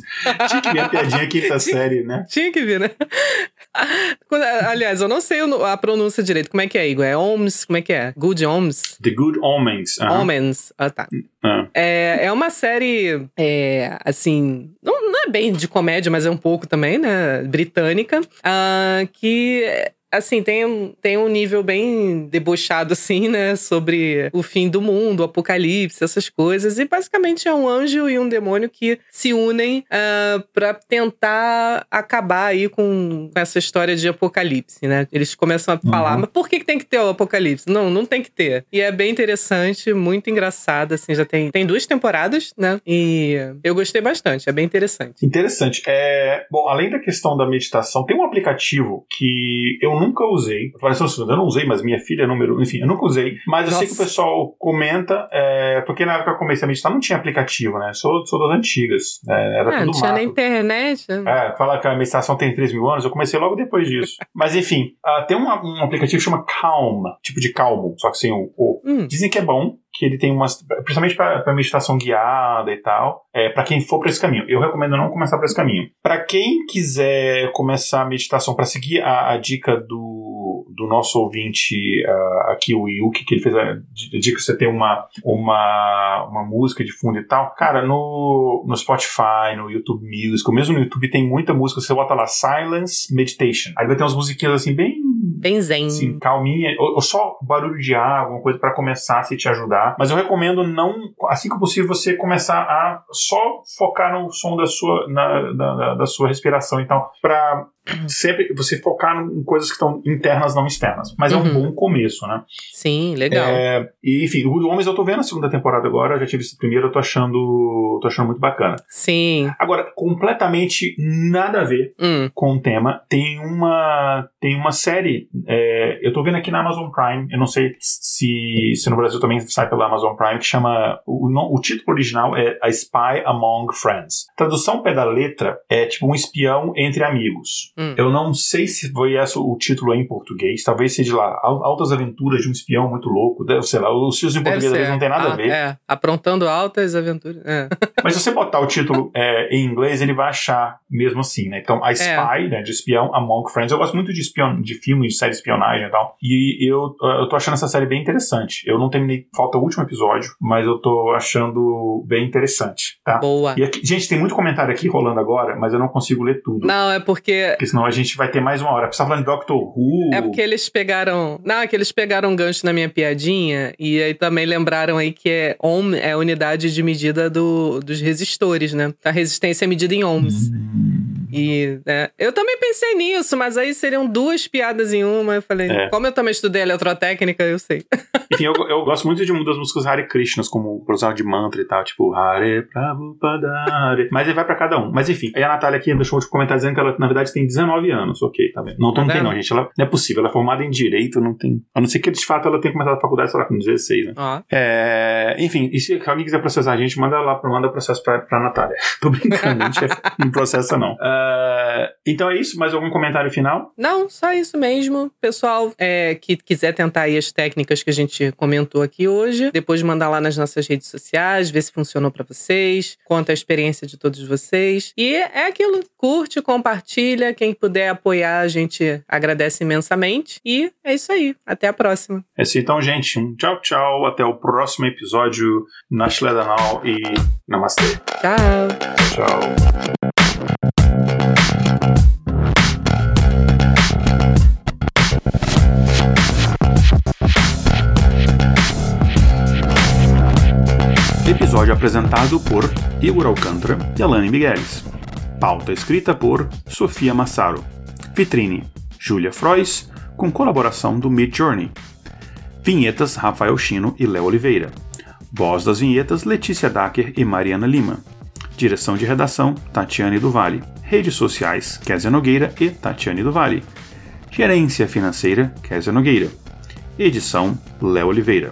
tinha que ver a piadinha quinta série, né? Tinha que vir, né? Aliás, eu não sei a pronúncia direito. Como é que é, Igor? É Omens? Como é que é? Good Omens? The Good Omens. aham. Omens. Ah, tá. Ah. É, é uma série, é, assim, não, não é bem de comédia, mas é um pouco também, né? Britânica, ah, que. Assim, tem, um- tem um nível bem debochado, assim, né? Sobre o fim do mundo, o apocalipse, essas coisas. E basicamente é um anjo e um demônio que se unem ah, pra tentar acabar aí com, com essa história de apocalipse, né? Eles começam a falar, Uhum. mas por que, que tem que ter o apocalipse? Não, não tem que ter. E é bem interessante, muito engraçado, assim, já tem, tem duas temporadas, né? E eu gostei bastante, é bem interessante. Interessante. É, bom, além da questão da meditação, tem um aplicativo que eu nunca usei. Eu falei assim, eu não usei, mas minha filha é número. Enfim, eu nunca usei. Mas eu sei que o Nossa. pessoal comenta, é, porque na época que eu comecei a meditar não tinha aplicativo, né? Sou, sou das antigas. né? Era Ah, tudo não tinha na mato. internet. né? É, fala que a meditação tem 3 mil anos, eu comecei logo depois disso. Mas enfim, ah, tem uma- um aplicativo que chama Calm, tipo de calmo, só que sem o O. Hum, Dizem que é bom, que ele tem umas. Principalmente para meditação guiada e tal. É, para quem for para esse caminho. Eu recomendo não começar por esse caminho. Para quem quiser começar a meditação, para seguir a, a dica do, do nosso ouvinte ah, aqui, o Yuki, que ele fez a di- dica de você ter uma, uma, uma música de fundo e tal. Cara, no, no Spotify, no YouTube Music, mesmo no YouTube tem muita música. Você bota lá Silence Meditation. Aí vai ter umas musiquinhas assim, bem Bem zen. Assim, calminha, ou, ou só barulho de água, alguma coisa para começar se te ajudar. Mas eu recomendo não, assim que possível, você começar a só focar no som da sua, na, da sua respiração. Então, para sempre você focar em coisas que estão internas, não externas. Mas uhum. é um uhum. bom começo, né? Sim, legal. É, e, enfim, o Homens eu tô vendo a segunda temporada agora, já tive esse primeiro, eu tô achando, tô achando muito bacana. Sim. Agora, completamente nada a ver hum. com o tema. Tem uma, tem uma série, é, eu tô vendo aqui na Amazon Prime, eu não sei se, se no Brasil também sai pela Amazon Prime, que chama, o, o título original é A Spy Among Friends. Tradução pé da letra é tipo um espião entre amigos. Hum. Eu não sei se foi esse o título em português. Talvez seja lá, Altas Aventuras de um Espião Muito Louco. Sei lá, os títulos em português às não tem nada ah, a ver. É, aprontando altas aventuras. É. Mas se você botar o título é, em inglês, ele vai achar mesmo assim, né? Então, a é. Spy, né, de espião, Among Friends. Eu gosto muito de, espion, de filmes, de série de espionagem e tal. E eu, eu tô achando essa série bem interessante. Eu não terminei, falta o último episódio, mas eu tô achando bem interessante, tá? Boa. E aqui, gente, tem muito comentário aqui rolando agora, mas eu não consigo ler tudo. Não, é porque porque senão a gente vai ter mais uma hora. Você tá falando de Doctor Who. É porque eles pegaram. Não, é que eles pegaram um gancho na minha piadinha e aí também lembraram aí que é ohm é a unidade de medida do, dos resistores, né? A resistência é medida em ohms. Hum. E né, eu também pensei nisso, mas aí seriam duas piadas em uma. Eu falei, é. como eu também estudei eletrotécnica, eu sei. Enfim, eu, eu gosto muito de uma das músicas Hare Krishnas, como por de mantra e tal, tipo Hare Prabhupada Hare. Mas ele vai pra cada um. Mas enfim, aí a Natália aqui deixou um comentário dizendo que ela, na verdade, tem 19 anos. Ok, tá vendo? Não, tá não tem, não, gente. Ela, não é possível. Ela é formada em direito, não tem. A não ser que de fato ela tenha começado a faculdade, sei lá, com 16, né? Ah. É, enfim, e se alguém quiser processar a gente, manda lá, manda processo pra, pra Natália. Tô brincando, a gente não processa, não. Uh, então é isso, mais algum comentário final? Não, só isso mesmo. Pessoal é, que quiser tentar aí as técnicas que a gente comentou aqui hoje, depois mandar lá nas nossas redes sociais, ver se funcionou para vocês, conta a experiência de todos vocês. E é aquilo, curte, compartilha, quem puder apoiar, a gente agradece imensamente. E é isso aí, até a próxima. É isso então, gente. Um tchau, tchau, até o próximo episódio na Danal e Namastê. Tchau. Tchau. Episódio apresentado por Igor Alcântara e Alane Migueles. Pauta escrita por Sofia Massaro. Vitrine, Julia Frois, com colaboração do Mid Journey. Vinhetas Rafael Chino e Léo Oliveira. Voz das vinhetas Letícia Dacker e Mariana Lima. Direção de redação Tatiane do. Redes sociais Kézia Nogueira e Tatiane do. Gerência financeira Kézia Nogueira. Edição Léo Oliveira.